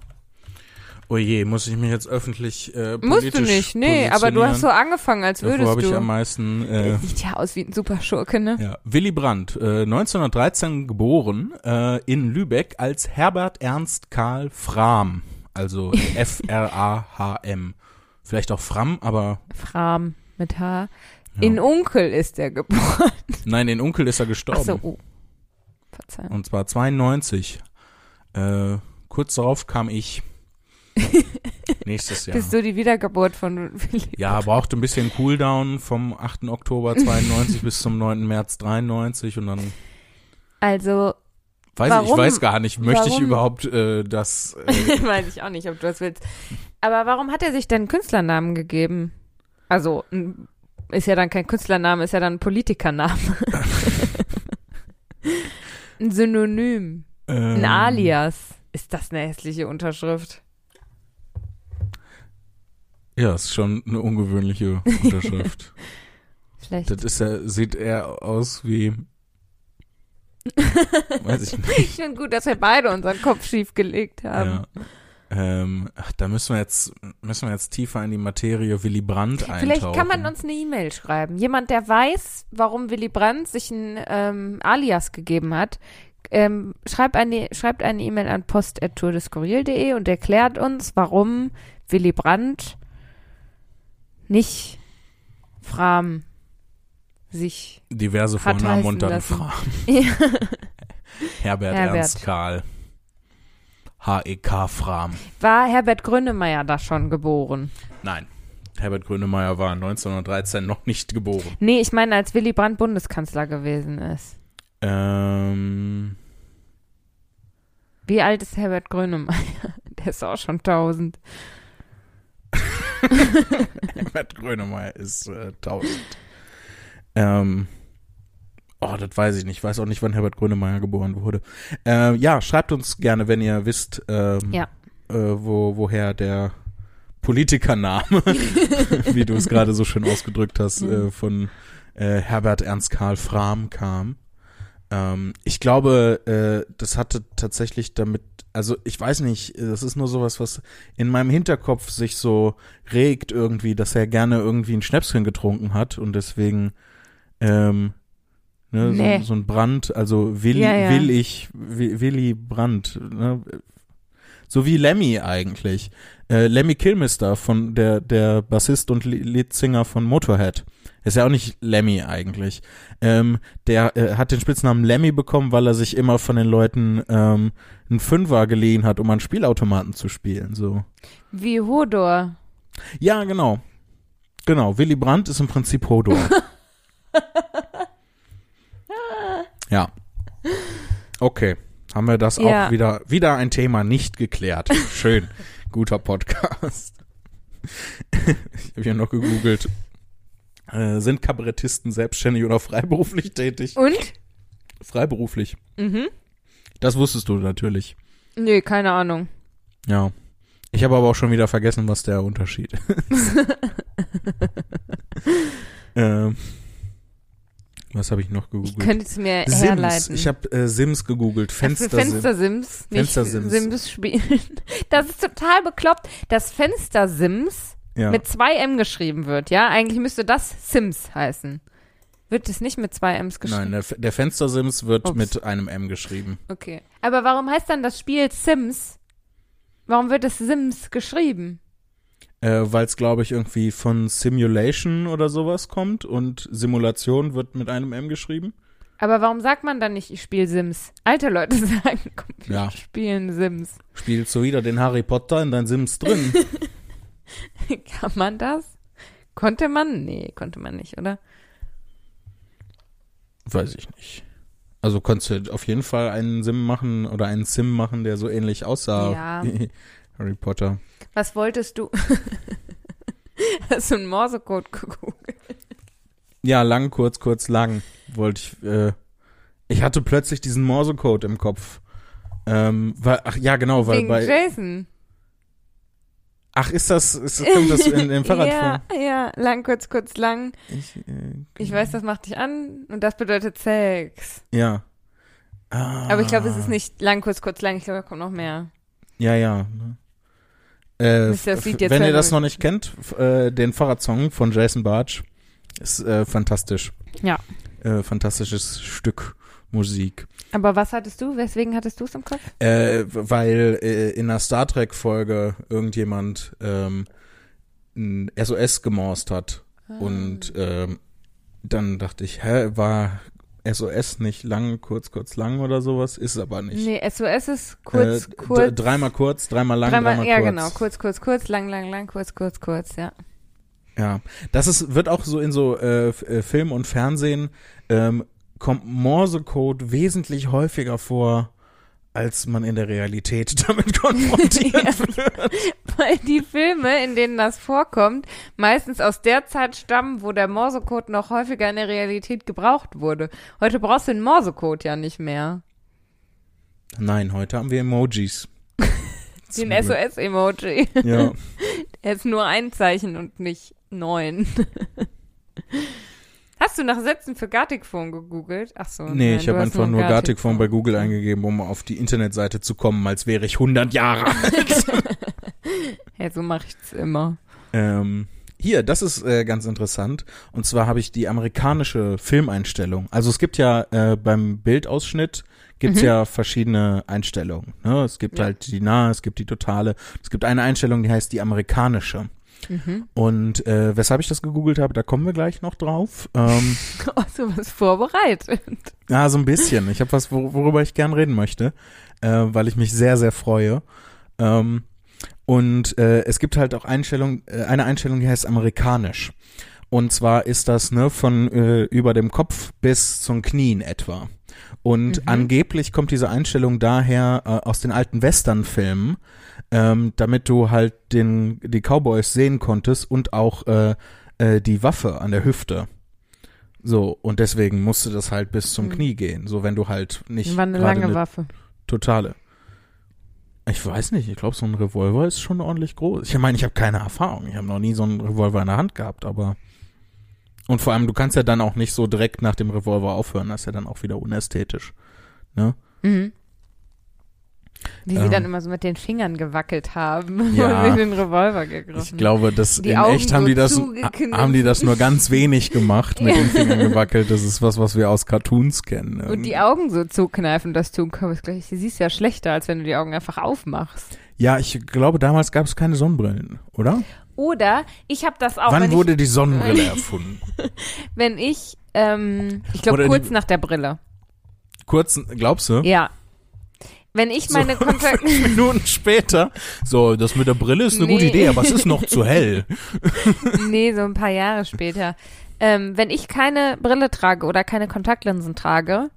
Speaker 1: Oh je, muss ich mich jetzt öffentlich äh,
Speaker 2: Musst du nicht, nee, aber du hast so angefangen, als
Speaker 1: Davor
Speaker 2: würdest
Speaker 1: habe ich
Speaker 2: du.
Speaker 1: am meisten äh,
Speaker 2: Sieht ja aus wie ein Superschurke, ne?
Speaker 1: Ja, Willy Brandt, äh, 1913 geboren äh, in Lübeck als Herbert Ernst Karl Frahm, also F-R-A-H-M. Vielleicht auch Fram, aber
Speaker 2: Fram mit H.
Speaker 1: ja.
Speaker 2: In Unkel ist er geboren.
Speaker 1: nein, in Onkel ist er
Speaker 2: Ach
Speaker 1: gestorben.
Speaker 2: so, oh. Verzeihung.
Speaker 1: Und zwar 92. Äh, kurz darauf kam ich. Nächstes Jahr.
Speaker 2: Bist du die Wiedergeburt von Willi?
Speaker 1: Ja, brauchte ein bisschen Cooldown vom 8. Oktober 92 bis zum 9. März 93 und dann
Speaker 2: Also,
Speaker 1: weiß ich, ich
Speaker 2: Warum-
Speaker 1: weiß gar nicht, möchte ich
Speaker 2: warum-
Speaker 1: überhaupt äh, das äh,
Speaker 2: weiß ich auch nicht, ob du das willst. Aber warum hat er sich denn einen Künstlernamen gegeben? Also, ein- ist ja dann kein Künstlername, ist ja dann ein Politikername. ein Synonym, ein
Speaker 1: ähm,
Speaker 2: Alias. Ist das eine hässliche Unterschrift?
Speaker 1: Ja, ist schon eine ungewöhnliche Unterschrift.
Speaker 2: Vielleicht.
Speaker 1: das ist ja, sieht eher aus wie, weiß ich nicht.
Speaker 2: Ich finde gut, dass wir beide unseren Kopf schief gelegt haben.
Speaker 1: Ja. Ähm, ach, da müssen wir jetzt, müssen wir jetzt tiefer in die Materie Willy Brandt eintauchen.
Speaker 2: Vielleicht kann man uns eine E-Mail schreiben. Jemand, der weiß, warum Willy Brandt sich ein ähm, Alias gegeben hat, ähm, schreibt eine schreibt eine E-Mail an post.tourdeskurril.de und erklärt uns, warum Willy Brandt nicht Fram sich
Speaker 1: diverse Vornamen und dann
Speaker 2: lassen.
Speaker 1: Fra
Speaker 2: Ja.
Speaker 1: Herbert,
Speaker 2: Herbert.
Speaker 1: Ernst Karl. H.E.K. Fram.
Speaker 2: war Herbert Grönemeyer da schon geboren.
Speaker 1: Nein. Herbert Grönemeyer war 1913 noch nicht geboren.
Speaker 2: Nee, ich meine, als Willy Brandt Bundeskanzler gewesen ist.
Speaker 1: Ähm,
Speaker 2: Wie alt ist Herbert Grönemeyer? Der ist auch schon 1000.
Speaker 1: Herbert Grönemeyer ist äh, 1000. Ähm, oh, das weiß ich nicht. Ich weiß auch nicht, wann Herbert Grönemeyer geboren wurde. Äh, ja, schreibt uns gerne, wenn ihr wisst, ähm,
Speaker 2: Ja.
Speaker 1: äh, wo, woher der Politikername, wie du es gerade so schön ausgedrückt hast,
Speaker 2: Mhm.
Speaker 1: äh, von äh, Herbert Ernst Karl Frahm kam. Ähm, ich glaube, äh, das hatte tatsächlich damit, also ich weiß nicht, das ist nur sowas, was in meinem Hinterkopf sich so regt irgendwie, dass er gerne irgendwie ein Schnäpschen getrunken hat und deswegen ähm, ne,
Speaker 2: Nee.
Speaker 1: so, so ein Brand, also Willi,
Speaker 2: Ja, ja.
Speaker 1: will ich, Wi- Willi Brandt, ne? so wie Lemmy eigentlich. Äh, Lemmy Kilmister von der der Bassist und Leadsinger von Motorhead. Ist ja auch nicht Lemmy eigentlich. Ähm, der äh, hat den Spitznamen Lemmy bekommen, weil er sich immer von den Leuten ähm, einen Fünfer geliehen hat, um an Spielautomaten zu spielen. So.
Speaker 2: Wie Hodor.
Speaker 1: Ja, genau. Genau. Willy Brandt ist im Prinzip Hodor. ja. Okay. Haben wir das
Speaker 2: Ja.
Speaker 1: auch wieder, wieder ein Thema nicht geklärt. Schön. Guter Podcast. ich habe hier noch gegoogelt. Äh, sind Kabarettisten selbstständig oder freiberuflich tätig?
Speaker 2: Und?
Speaker 1: Freiberuflich.
Speaker 2: Mhm.
Speaker 1: Das wusstest du natürlich.
Speaker 2: Nee, keine Ahnung.
Speaker 1: Ja. Ich habe aber auch schon wieder vergessen, was der Unterschied ist. ähm, was habe ich noch
Speaker 2: Ich
Speaker 1: gegoogelt?
Speaker 2: könnte es mir
Speaker 1: Sims.
Speaker 2: herleiten.
Speaker 1: Ich habe äh, Sims gegoogelt.
Speaker 2: Für
Speaker 1: Fenster,
Speaker 2: Fenster-Sims, nicht
Speaker 1: Fenster-Sims.
Speaker 2: Sims spielen. Das ist total bekloppt, dass Fenster-Sims
Speaker 1: ja.
Speaker 2: mit zwei M geschrieben wird, ja? Eigentlich müsste das Sims heißen. Wird es nicht mit zwei M's geschrieben?
Speaker 1: Nein, der, F- der Fenster Sims wird
Speaker 2: Ups.
Speaker 1: mit einem M geschrieben.
Speaker 2: Okay. Aber warum heißt dann das Spiel Sims? Warum wird es Sims geschrieben?
Speaker 1: Äh, Weil es, glaube ich, irgendwie von Simulation oder sowas kommt und Simulation wird mit einem M geschrieben.
Speaker 2: Aber warum sagt man dann nicht, ich spiele Sims? Alte Leute sagen, komm, wir
Speaker 1: Ja.
Speaker 2: spielen Sims.
Speaker 1: Spielst du wieder den Harry Potter in dein Sims drin?
Speaker 2: Kann man das? Konnte man? Nee, konnte man nicht, oder?
Speaker 1: Weiß ich nicht. Also konntest du auf jeden Fall einen Sim machen oder einen Sim machen, der so ähnlich aussah
Speaker 2: Ja.
Speaker 1: wie Harry Potter.
Speaker 2: Was wolltest du? Hast du einen Morsecode gegoogelt?
Speaker 1: Ja, lang, kurz, kurz, lang wollte ich. Äh, ich hatte plötzlich diesen Morsecode im Kopf. Ähm, weil, ach ja, genau, weil
Speaker 2: Wegen
Speaker 1: bei.
Speaker 2: Jason.
Speaker 1: Ach, ist das, ist, kommt das in, im Fahrrad
Speaker 2: ja,
Speaker 1: vor?
Speaker 2: ja, lang, kurz, kurz, lang.
Speaker 1: Ich, äh,
Speaker 2: Ich weiß, das macht dich an und das bedeutet Sex.
Speaker 1: Ja. Ah,
Speaker 2: Aber ich glaube, es ist nicht lang, kurz, kurz, lang. Ich glaube, da kommt noch mehr.
Speaker 1: Ja, ja. ne. Äh, wenn ihr das noch nicht kennt, äh, den Fahrradsong von Jason Bartsch ist äh, fantastisch.
Speaker 2: Ja.
Speaker 1: Äh, fantastisches Stück Musik.
Speaker 2: Aber was hattest du? Weswegen hattest du es im Kopf?
Speaker 1: Äh, weil äh, in einer Star Trek Folge irgendjemand ähm, ein SOS gemorst hat und ähm, dann dachte ich, hä, war SOS nicht lang, kurz, kurz, lang oder sowas? Ist aber nicht.
Speaker 2: Nee, SOS ist kurz,
Speaker 1: äh,
Speaker 2: kurz.
Speaker 1: Dreimal kurz, dreimal lang,
Speaker 2: dreimal,
Speaker 1: dreimal,
Speaker 2: ja,
Speaker 1: kurz.
Speaker 2: genau. Kurz, kurz, kurz, lang, lang, lang, kurz, kurz, kurz, ja.
Speaker 1: Ja, das ist, wird auch so in so äh, äh, Film und Fernsehen ähm, kommt Morsecode wesentlich häufiger vor, als man in der Realität damit konfrontiert
Speaker 2: Ja.
Speaker 1: wird.
Speaker 2: Weil die Filme, in denen das vorkommt, meistens aus der Zeit stammen, wo der Morsecode noch häufiger in der Realität gebraucht wurde. Heute brauchst du den Morsecode ja nicht mehr.
Speaker 1: Nein, heute haben wir Emojis.
Speaker 2: Den. SOS-Emoji.
Speaker 1: Ja.
Speaker 2: Er ist nur ein Zeichen und nicht neun. Hast du nach Sätzen für Gartic-Phone gegoogelt? Ach so.
Speaker 1: Nee,
Speaker 2: nein,
Speaker 1: ich habe einfach nur Gartic
Speaker 2: Gartic-Phone.
Speaker 1: Phone bei Google eingegeben, um auf die Internetseite zu kommen, als wäre ich 100 Jahre alt.
Speaker 2: Ja, so mache ich's immer.
Speaker 1: Ähm, hier, das ist äh, ganz interessant. Und zwar habe ich die amerikanische Filmeinstellung. Also es gibt ja äh, beim Bildausschnitt gibt's
Speaker 2: Mhm.
Speaker 1: ja verschiedene Einstellungen. Ne? Es gibt
Speaker 2: Ja.
Speaker 1: halt die nahe, es gibt die totale. Es gibt eine Einstellung, die heißt die amerikanische.
Speaker 2: Mhm.
Speaker 1: Und äh, weshalb ich das gegoogelt habe, da kommen wir gleich noch drauf. Ähm,
Speaker 2: Oh, so was vorbereitet.
Speaker 1: ja, so ein bisschen. Ich habe was, wor worüber ich gern reden möchte, äh, weil ich mich sehr, sehr freue. Ähm, und äh, es gibt halt auch Einstellung, äh, eine Einstellung, die heißt amerikanisch. Und zwar ist das ne von äh, über dem Kopf bis zum Knien etwa. Und
Speaker 2: Mhm.
Speaker 1: angeblich kommt diese Einstellung daher äh, aus den alten Western-Filmen, ähm, damit du halt den, die Cowboys sehen konntest und auch äh, äh, die Waffe an der Hüfte. So, und deswegen musste das halt bis zum
Speaker 2: Mhm.
Speaker 1: Knie gehen. So, wenn du halt nicht
Speaker 2: War eine lange Waffe.
Speaker 1: totale. Ich weiß nicht, ich glaube, so ein Revolver ist schon ordentlich groß. Ich meine, ich habe keine Erfahrung. Ich habe noch nie so einen Revolver in der Hand gehabt, aber. Und vor allem, du kannst ja dann auch nicht so direkt nach dem Revolver aufhören. Das ist ja dann auch wieder unästhetisch. Ne?
Speaker 2: Mhm. Wie sie
Speaker 1: Ähm.
Speaker 2: dann immer so mit den Fingern gewackelt haben
Speaker 1: Ja.
Speaker 2: und in den Revolver gegriffen.
Speaker 1: Ich glaube,
Speaker 2: Die
Speaker 1: in
Speaker 2: Augen
Speaker 1: echt haben
Speaker 2: so
Speaker 1: die das haben die das nur ganz wenig gemacht, mit den Fingern gewackelt. Das ist was, was wir aus Cartoons kennen.
Speaker 2: Und die Augen so zukneifen, das tun kannst. gleich. Du siehst ja schlechter, als wenn du die Augen einfach aufmachst.
Speaker 1: Ja, ich glaube, damals gab es keine Sonnenbrillen, oder?
Speaker 2: Oder ich habe das auch,
Speaker 1: Wann wurde die Sonnenbrille erfunden?
Speaker 2: ich, wenn ich, ähm, ich glaube
Speaker 1: Oder die-
Speaker 2: kurz nach der Brille.
Speaker 1: Kurz, glaubst du?
Speaker 2: Ja. Wenn ich meine
Speaker 1: so,
Speaker 2: Kontakt...
Speaker 1: fünf Minuten später. So, das mit der Brille ist eine gute
Speaker 2: Nee.
Speaker 1: Idee, aber es ist noch zu hell.
Speaker 2: nee, so ein paar Jahre später. Ähm, wenn ich keine Brille trage oder keine Kontaktlinsen trage,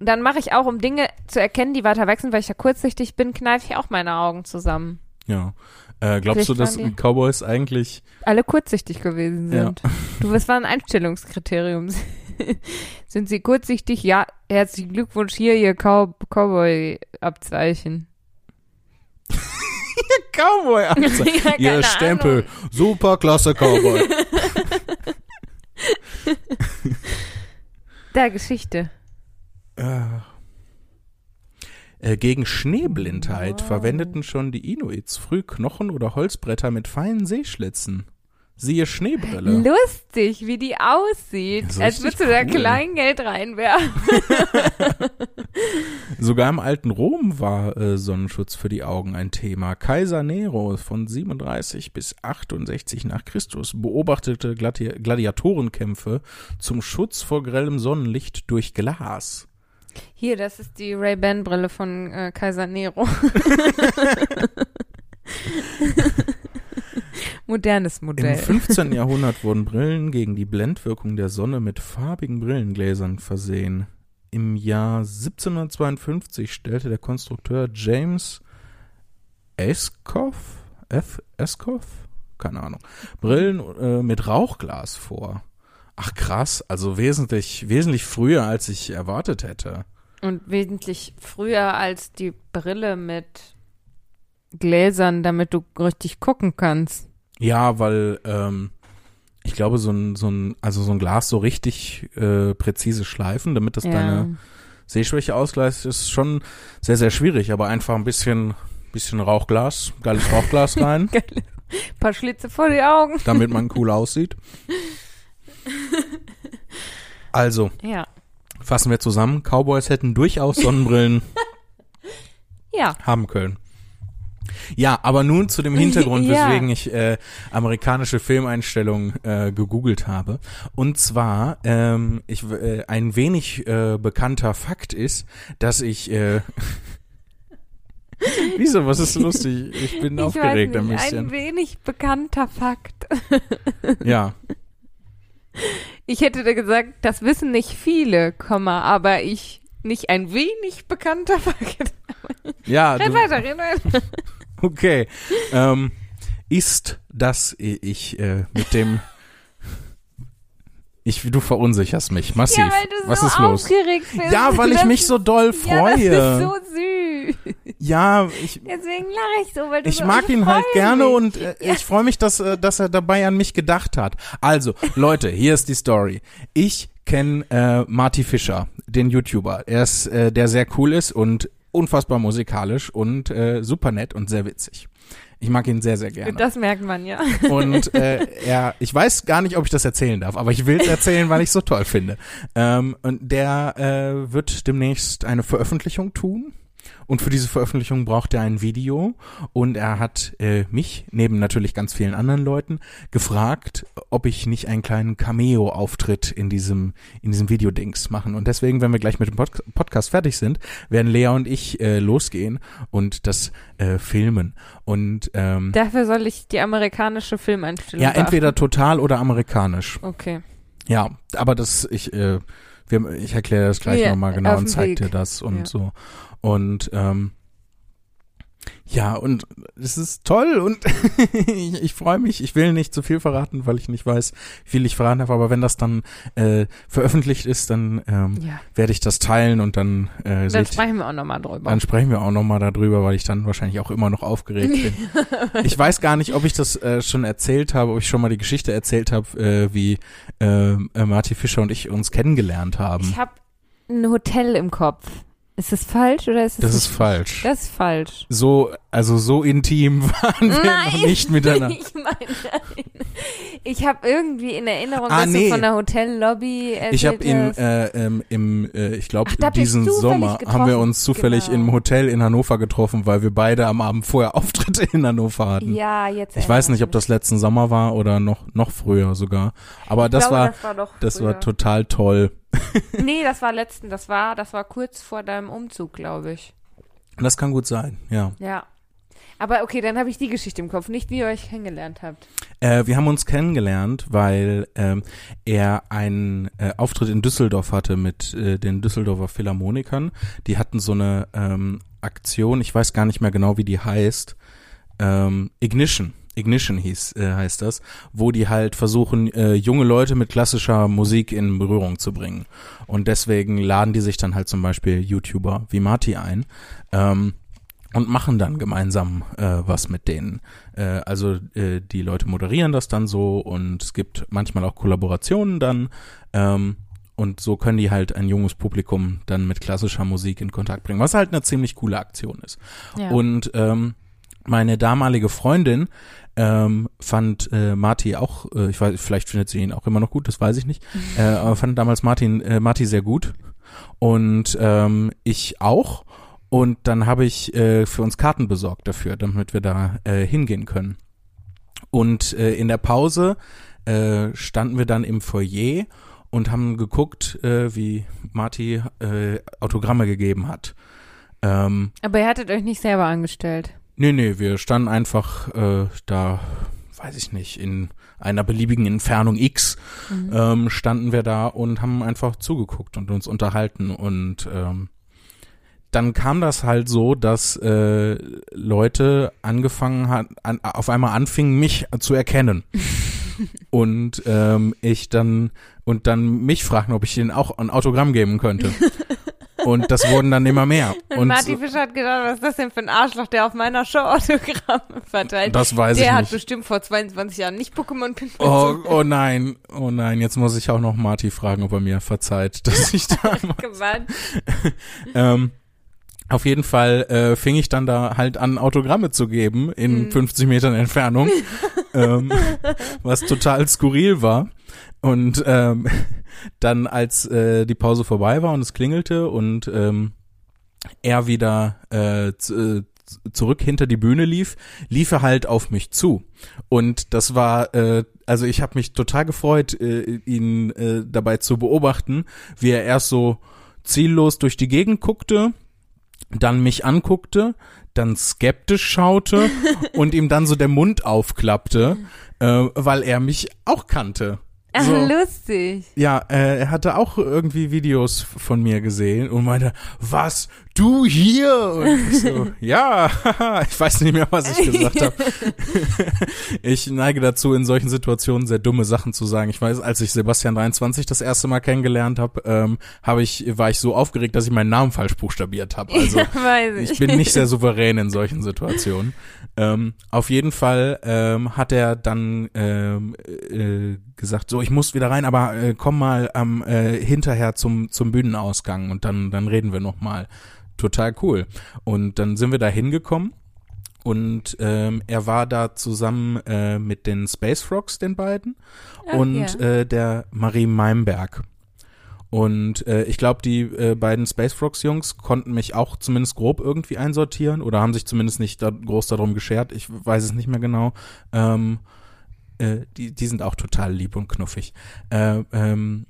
Speaker 2: dann mache ich auch, um Dinge zu erkennen, die weiter weg sind, weil ich ja kurzsichtig bin, kneife ich auch meine Augen zusammen.
Speaker 1: Ja. Äh, glaubst du,
Speaker 2: Vielleicht
Speaker 1: dass
Speaker 2: waren die-
Speaker 1: Cowboys eigentlich.
Speaker 2: Alle kurzsichtig gewesen
Speaker 1: Ja.
Speaker 2: sind. Du, das war ein Einstellungskriterium. sind sie kurzsichtig? Ja, herzlichen Glückwunsch, hier ihr Cow Cowboy-Abzeichen.
Speaker 1: Cowboy
Speaker 2: Ja,
Speaker 1: Ihr Stempel.
Speaker 2: Ahnung.
Speaker 1: Super klasse Cowboy.
Speaker 2: Da, Geschichte.
Speaker 1: Äh, gegen Schneeblindheit
Speaker 2: Wow.
Speaker 1: verwendeten schon die Inuits früh Knochen oder Holzbretter mit feinen Seeschlitzen. Siehe Schneebrille.
Speaker 2: Lustig, wie die aussieht. Als würdest du da. Kleingeld reinwerfen.
Speaker 1: Sogar im alten Rom war äh, Sonnenschutz für die Augen ein Thema. Kaiser Nero von 37 bis 68 nach Christus beobachtete Gladi Gladiatorenkämpfe zum Schutz vor grellem Sonnenlicht durch Glas.
Speaker 2: Hier, das ist die Ray-Ban-Brille von äh, Kaiser Nero. Modernes
Speaker 1: Im
Speaker 2: Modell.
Speaker 1: 15. Jahrhundert wurden Brillen gegen die Blendwirkung der Sonne mit farbigen Brillengläsern versehen. Im Jahr 1752 stellte der Konstrukteur James Escoff, F. Escoff, keine Ahnung, Brillen äh, mit Rauchglas vor. Ach krass, also wesentlich, wesentlich früher, als ich erwartet hätte.
Speaker 2: Und wesentlich früher als die Brille mit Gläsern, damit du richtig gucken kannst.
Speaker 1: Ja, weil ähm, ich glaube, so ein, so ein, also so ein Glas so richtig äh, präzise schleifen, damit das deine Sehschwäche ausgleicht, ist schon sehr, sehr schwierig, aber einfach ein bisschen, bisschen Rauchglas, geiles Rauchglas rein,
Speaker 2: Geil. paar Schlitze vor die Augen.
Speaker 1: damit man cool aussieht. Also,
Speaker 2: Ja.
Speaker 1: fassen wir zusammen. Cowboys hätten durchaus Sonnenbrillen
Speaker 2: Ja.
Speaker 1: haben können. Ja, aber nun zu dem Hintergrund,
Speaker 2: Ja.
Speaker 1: weswegen ich äh, amerikanische Filmeinstellungen äh, gegoogelt habe. Und zwar, ähm, ich, äh, ein wenig äh, bekannter Fakt ist, dass ich äh, Wieso, was ist lustig? Ich bin
Speaker 2: Ich
Speaker 1: aufgeregt ein bisschen.
Speaker 2: ein wenig bekannter Fakt.
Speaker 1: ja,
Speaker 2: Ich hätte da gesagt, das wissen nicht viele, Komma, aber ich nicht ein wenig bekannter Fakt.
Speaker 1: ja,
Speaker 2: Red
Speaker 1: du,
Speaker 2: weiter, red weiter.
Speaker 1: okay. Ähm, ist, dass ich äh, mit dem ich, du verunsicherst mich massiv.
Speaker 2: Ja, weil du
Speaker 1: Was
Speaker 2: so
Speaker 1: ist los?
Speaker 2: bist.
Speaker 1: Ja, weil ich mich so doll
Speaker 2: Ja,
Speaker 1: freue.
Speaker 2: das ist so süß.
Speaker 1: Ja, ich,
Speaker 2: Deswegen lache ich so, weil du
Speaker 1: ich
Speaker 2: so,
Speaker 1: mag ihn halt gerne
Speaker 2: mich.
Speaker 1: und äh, ich freue mich, dass, äh, dass er dabei an mich gedacht hat. Also, Leute, hier ist die Story. Ich kenne äh, Marty Fischer, den YouTuber. Er ist, äh, der sehr cool ist und unfassbar musikalisch und äh, super nett und sehr witzig. Ich mag ihn sehr, sehr gerne.
Speaker 2: Das merkt man ja.
Speaker 1: Und äh, er, ich weiß gar nicht, ob ich das erzählen darf, aber ich will es erzählen, weil ich es so toll finde. Ähm, und der äh, wird demnächst eine Veröffentlichung tun. Und für diese Veröffentlichung braucht er ein Video. Und er hat äh, mich, neben natürlich ganz vielen anderen Leuten, gefragt, ob ich nicht einen kleinen Cameo-Auftritt in diesem, in diesem Videodings machen. Und deswegen, wenn wir gleich mit dem Pod Podcast fertig sind, werden Lea und ich äh, losgehen und das äh, filmen. Und ähm,
Speaker 2: Dafür soll ich die amerikanische Filmeinstellung
Speaker 1: ja,
Speaker 2: beachten.
Speaker 1: entweder total oder amerikanisch.
Speaker 2: Okay.
Speaker 1: Ja, aber das, ich, äh, wir, ich erkläre das gleich
Speaker 2: Ja,
Speaker 1: nochmal genau und
Speaker 2: dem
Speaker 1: zeig
Speaker 2: Weg.
Speaker 1: dir das und
Speaker 2: Ja.
Speaker 1: so. Und ähm, ja, und es ist toll und ich, ich freue mich. Ich will nicht zu viel verraten, weil ich nicht weiß, wie viel ich verraten habe. Aber wenn das dann äh, veröffentlicht ist, dann ähm,
Speaker 2: Ja.
Speaker 1: werde ich das teilen und dann äh,
Speaker 2: Dann
Speaker 1: seht,
Speaker 2: sprechen wir auch nochmal drüber.
Speaker 1: dann sprechen wir auch nochmal darüber, weil ich dann wahrscheinlich auch immer noch aufgeregt bin. ich weiß gar nicht, ob ich das äh, schon erzählt habe, ob ich schon mal die Geschichte erzählt habe, äh, wie äh, äh, Marty Fischer und ich uns kennengelernt haben.
Speaker 2: Ich habe ein Hotel im Kopf. Ist das falsch oder ist es
Speaker 1: Das ist falsch.
Speaker 2: Das ist falsch.
Speaker 1: So, also so intim waren wir noch nicht miteinander.
Speaker 2: ich meine, nein. Ich habe irgendwie in Erinnerung,
Speaker 1: Ah,
Speaker 2: dass
Speaker 1: nee.
Speaker 2: du von der Hotellobby erzählt
Speaker 1: Ich habe ihn
Speaker 2: hast.
Speaker 1: äh, ähm, im, äh, ich glaube, diesen Sommer haben wir uns zufällig
Speaker 2: Genau.
Speaker 1: im Hotel in Hannover getroffen, weil wir beide am Abend vorher Auftritte in Hannover hatten.
Speaker 2: ja, jetzt
Speaker 1: Ich weiß nicht, ob das letzten Sommer war oder noch noch früher sogar. Aber das
Speaker 2: ich glaube,
Speaker 1: war
Speaker 2: das war
Speaker 1: das war total toll.
Speaker 2: Nee, das war letzten, das war, das war kurz vor deinem Umzug, glaube ich.
Speaker 1: Das kann gut sein, ja.
Speaker 2: Ja. Aber okay, dann habe ich die Geschichte im Kopf, nicht wie ihr euch kennengelernt habt.
Speaker 1: Äh, wir haben uns kennengelernt, weil ähm, er einen äh, Auftritt in Düsseldorf hatte mit äh, den Düsseldorfer Philharmonikern. Die hatten so eine ähm, Aktion, ich weiß gar nicht mehr genau, wie die heißt. Ähm, Ignition. Ignition hieß, äh, heißt das, wo die halt versuchen, äh, junge Leute mit klassischer Musik in Berührung zu bringen. Und deswegen laden die sich dann halt zum Beispiel YouTuber wie Marty ein. Ähm, und machen dann gemeinsam äh, was mit denen. Äh, also äh, die Leute moderieren das dann so und es gibt manchmal auch Kollaborationen dann. Ähm, und so können die halt ein junges Publikum dann mit klassischer Musik in Kontakt bringen, was halt eine ziemlich coole Aktion ist.
Speaker 2: Ja.
Speaker 1: Und ähm, meine damalige Freundin ähm, fand äh, Marty auch, äh, ich weiß, vielleicht findet sie ihn auch immer noch gut, das weiß ich nicht, äh, aber fand damals Martin, äh, Marty sehr gut und ähm, ich auch. Und dann habe ich äh, für uns Karten besorgt dafür, damit wir da äh, hingehen können. Und äh, in der Pause äh, standen wir dann im Foyer und haben geguckt, äh, wie Marty äh, Autogramme gegeben hat. Ähm,
Speaker 2: Aber ihr hattet euch nicht selber angestellt.
Speaker 1: Nee, nee, wir standen einfach äh, da, weiß ich nicht, in einer beliebigen Entfernung X ähm, standen wir da und haben einfach zugeguckt und uns unterhalten und ähm, dann kam das halt so, dass äh, Leute angefangen hat, an, auf einmal anfingen, mich zu erkennen. und ähm, ich dann und dann mich fragten, ob ich ihnen auch ein Autogramm geben könnte. und das wurden dann immer mehr.
Speaker 2: Und,
Speaker 1: Und
Speaker 2: Marty Fischer hat gedacht, was ist das denn für ein Arschloch, der auf meiner Show Autogramme verteilt.
Speaker 1: das weiß
Speaker 2: der
Speaker 1: ich
Speaker 2: hat
Speaker 1: nicht.
Speaker 2: bestimmt vor 22 Jahren nicht Pokémon Pin
Speaker 1: Oh, oh nein, oh nein, jetzt muss ich auch noch Marty fragen, ob er mir verzeiht, dass ich da ähm, auf jeden Fall äh, fing ich dann da halt an, Autogramme zu geben in 50 Metern Entfernung, ähm, was total skurril war. Und ähm, dann, als äh, die Pause vorbei war und es klingelte und ähm, er wieder äh, äh, zurück hinter die Bühne lief, lief er halt auf mich zu. Und das war, äh, also ich habe mich total gefreut, äh, ihn äh, dabei zu beobachten, wie er erst so ziellos durch die Gegend guckte, dann mich anguckte, dann skeptisch schaute und ihm dann so der Mund aufklappte, äh, weil er mich auch kannte.
Speaker 2: Ach,
Speaker 1: So.
Speaker 2: lustig.
Speaker 1: Ja, äh, er hatte auch irgendwie Videos von mir gesehen und meinte, was, du hier? Und so, ja, ich weiß nicht mehr, was ich gesagt habe. ich neige dazu, in solchen Situationen sehr dumme Sachen zu sagen. Ich weiß, als ich Sebastian 23 das erste Mal kennengelernt habe, ähm, hab ich, war ich so aufgeregt, dass ich meinen Namen falsch buchstabiert habe. Also
Speaker 2: ja, ich.
Speaker 1: ich bin nicht sehr souverän in solchen Situationen. Ähm, auf jeden Fall ähm, hat er dann ähm, äh, gesagt, so ich muss wieder rein, aber äh, komm mal am äh, hinterher zum zum Bühnenausgang und dann dann reden wir noch mal. Total cool. Und dann sind wir da hingekommen und ähm, er war da zusammen äh, mit den Space Frogs, den beiden,
Speaker 2: Ach,
Speaker 1: und
Speaker 2: ja.
Speaker 1: äh, der Marie Meimberg. Und äh, ich glaube, die äh, beiden Space Frogs Jungs konnten mich auch zumindest grob irgendwie einsortieren oder haben sich zumindest nicht da, groß darum geschert. Ich weiß es nicht mehr genau. Ähm, äh, die, die sind auch total lieb und knuffig. Äh, ähm,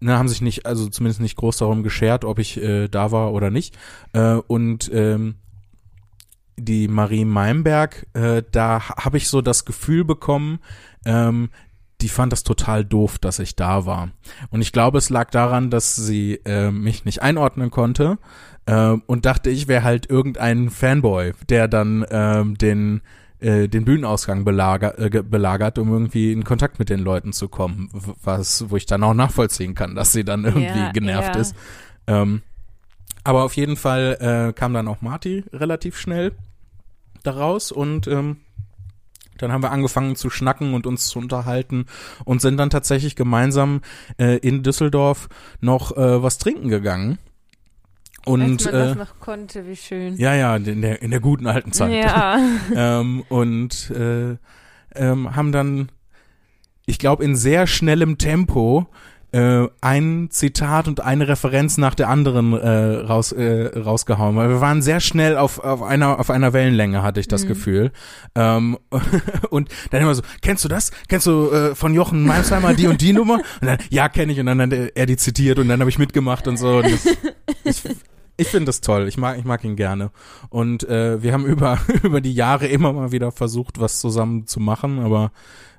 Speaker 1: ne, haben sich nicht, also zumindest nicht groß darum geschert, ob ich äh, da war oder nicht. Äh, und ähm, die Marie Meimberg, äh, da ha- habe ich so das Gefühl bekommen, ähm, die fand das total doof, dass ich da war. Und ich glaube, es lag daran, dass sie äh, mich nicht einordnen konnte äh, und dachte, ich wäre halt irgendein Fanboy, der dann ähm, den äh, den Bühnenausgang belager, äh, belagert, um irgendwie in Kontakt mit den Leuten zu kommen, was, wo ich dann auch nachvollziehen kann, dass sie dann irgendwie
Speaker 2: Ja,
Speaker 1: genervt
Speaker 2: ja.
Speaker 1: ist. Ähm, aber auf jeden Fall äh, kam dann auch Marty relativ schnell daraus und ähm, dann haben wir angefangen zu schnacken und uns zu unterhalten und sind dann tatsächlich gemeinsam äh, in Düsseldorf noch äh, was trinken gegangen. Und
Speaker 2: Als man das
Speaker 1: äh,
Speaker 2: noch konnte, wie schön.
Speaker 1: ja, ja, in der, in der guten alten Zeit.
Speaker 2: Ja.
Speaker 1: ähm, und äh, ähm, haben dann, ich glaube, in sehr schnellem Tempo äh, ein Zitat und eine Referenz nach der anderen äh, raus, äh, rausgehauen, weil wir waren sehr schnell auf, auf einer auf einer Wellenlänge, hatte ich das
Speaker 2: Mhm.
Speaker 1: Gefühl. Ähm, und dann immer so, kennst du das? Kennst du äh, von Jochen Meimsheimer die und die Nummer? Und dann, ja, kenne ich. Und dann hat er die zitiert und dann habe ich mitgemacht und so. Und das, ich ich finde das toll. Ich mag, ich mag ihn gerne. Und äh, wir haben über, über die Jahre immer mal wieder versucht, was zusammen zu machen, aber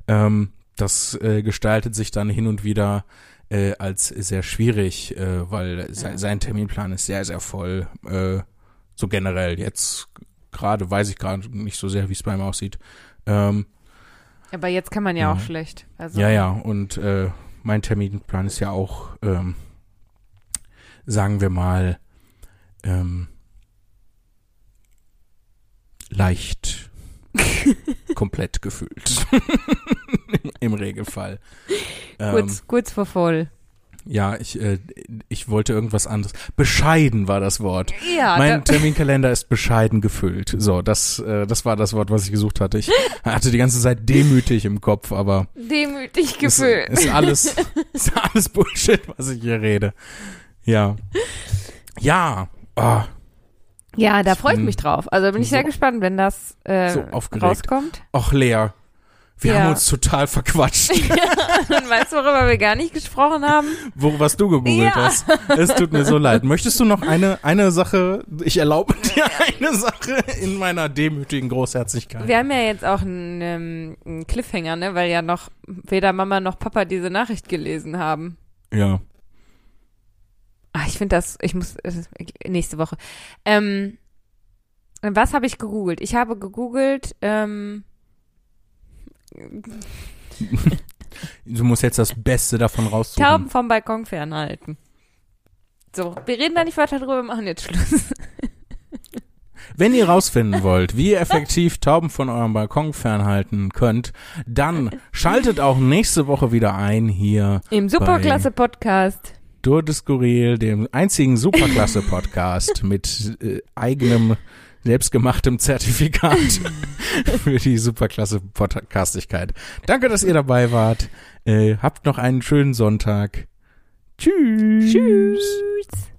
Speaker 1: ähm, das äh, gestaltet sich dann hin und wieder äh, als sehr schwierig, äh, weil se sein Terminplan ist sehr, sehr voll. Äh, so generell. Jetzt gerade weiß ich gerade nicht so sehr, wie es bei ihm aussieht. Ähm,
Speaker 2: Aber jetzt kann man ja auch
Speaker 1: Ja.
Speaker 2: schlecht. Also,
Speaker 1: ja, ja, und äh, mein Terminplan ist ja auch, ähm, sagen wir mal, ähm, leicht komplett gefüllt. Im Regelfall. Ähm,
Speaker 2: Kurz, kurz vor voll.
Speaker 1: ja, ich, äh, ich wollte irgendwas anderes. Bescheiden war das Wort.
Speaker 2: Ja,
Speaker 1: Mein Terminkalender ist bescheiden gefüllt. So, das, äh, das war das Wort, was ich gesucht hatte. Ich hatte die ganze Zeit demütig im Kopf, aber
Speaker 2: demütig
Speaker 1: ist,
Speaker 2: gefüllt.
Speaker 1: ist alles, ist alles Bullshit, was ich hier rede. Ja. Ja. Oh,
Speaker 2: Ja, da freue ich mich drauf. Also bin ich
Speaker 1: so-
Speaker 2: sehr gespannt, wenn das äh,
Speaker 1: so
Speaker 2: rauskommt.
Speaker 1: Och, Lea. Wir
Speaker 2: Ja.
Speaker 1: haben uns total verquatscht,
Speaker 2: Und weißt du, worüber wir gar nicht gesprochen haben?
Speaker 1: wo, was du gegoogelt
Speaker 2: Ja.
Speaker 1: hast. Es tut mir so leid. Möchtest du noch eine, eine Sache, ich erlaube dir eine Sache in meiner demütigen Großherzigkeit.
Speaker 2: Wir haben ja jetzt auch einen, ähm, einen Cliffhanger, ne? Weil ja noch weder Mama noch Papa diese Nachricht gelesen haben.
Speaker 1: Ja.
Speaker 2: Ah, ich finde das, ich muss, nächste Woche. Ähm, was habe ich gegoogelt? Ich habe gegoogelt, ähm,
Speaker 1: Du musst jetzt das Beste davon raussuchen.
Speaker 2: Tauben vom Balkon fernhalten. So, wir reden da nicht weiter drüber, wir machen jetzt Schluss.
Speaker 1: Wenn ihr rausfinden wollt, wie ihr effektiv Tauben von eurem Balkon fernhalten könnt, dann schaltet auch nächste Woche wieder ein hier
Speaker 2: Im Superklasse-Podcast.
Speaker 1: Tour Skurril, dem einzigen Superklasse-Podcast mit äh, eigenem selbstgemachtem Zertifikat für die Superklasse-Podcastigkeit. Danke, dass ihr dabei wart. Äh, habt noch einen schönen Sonntag. Tschüss.
Speaker 2: Tschüss.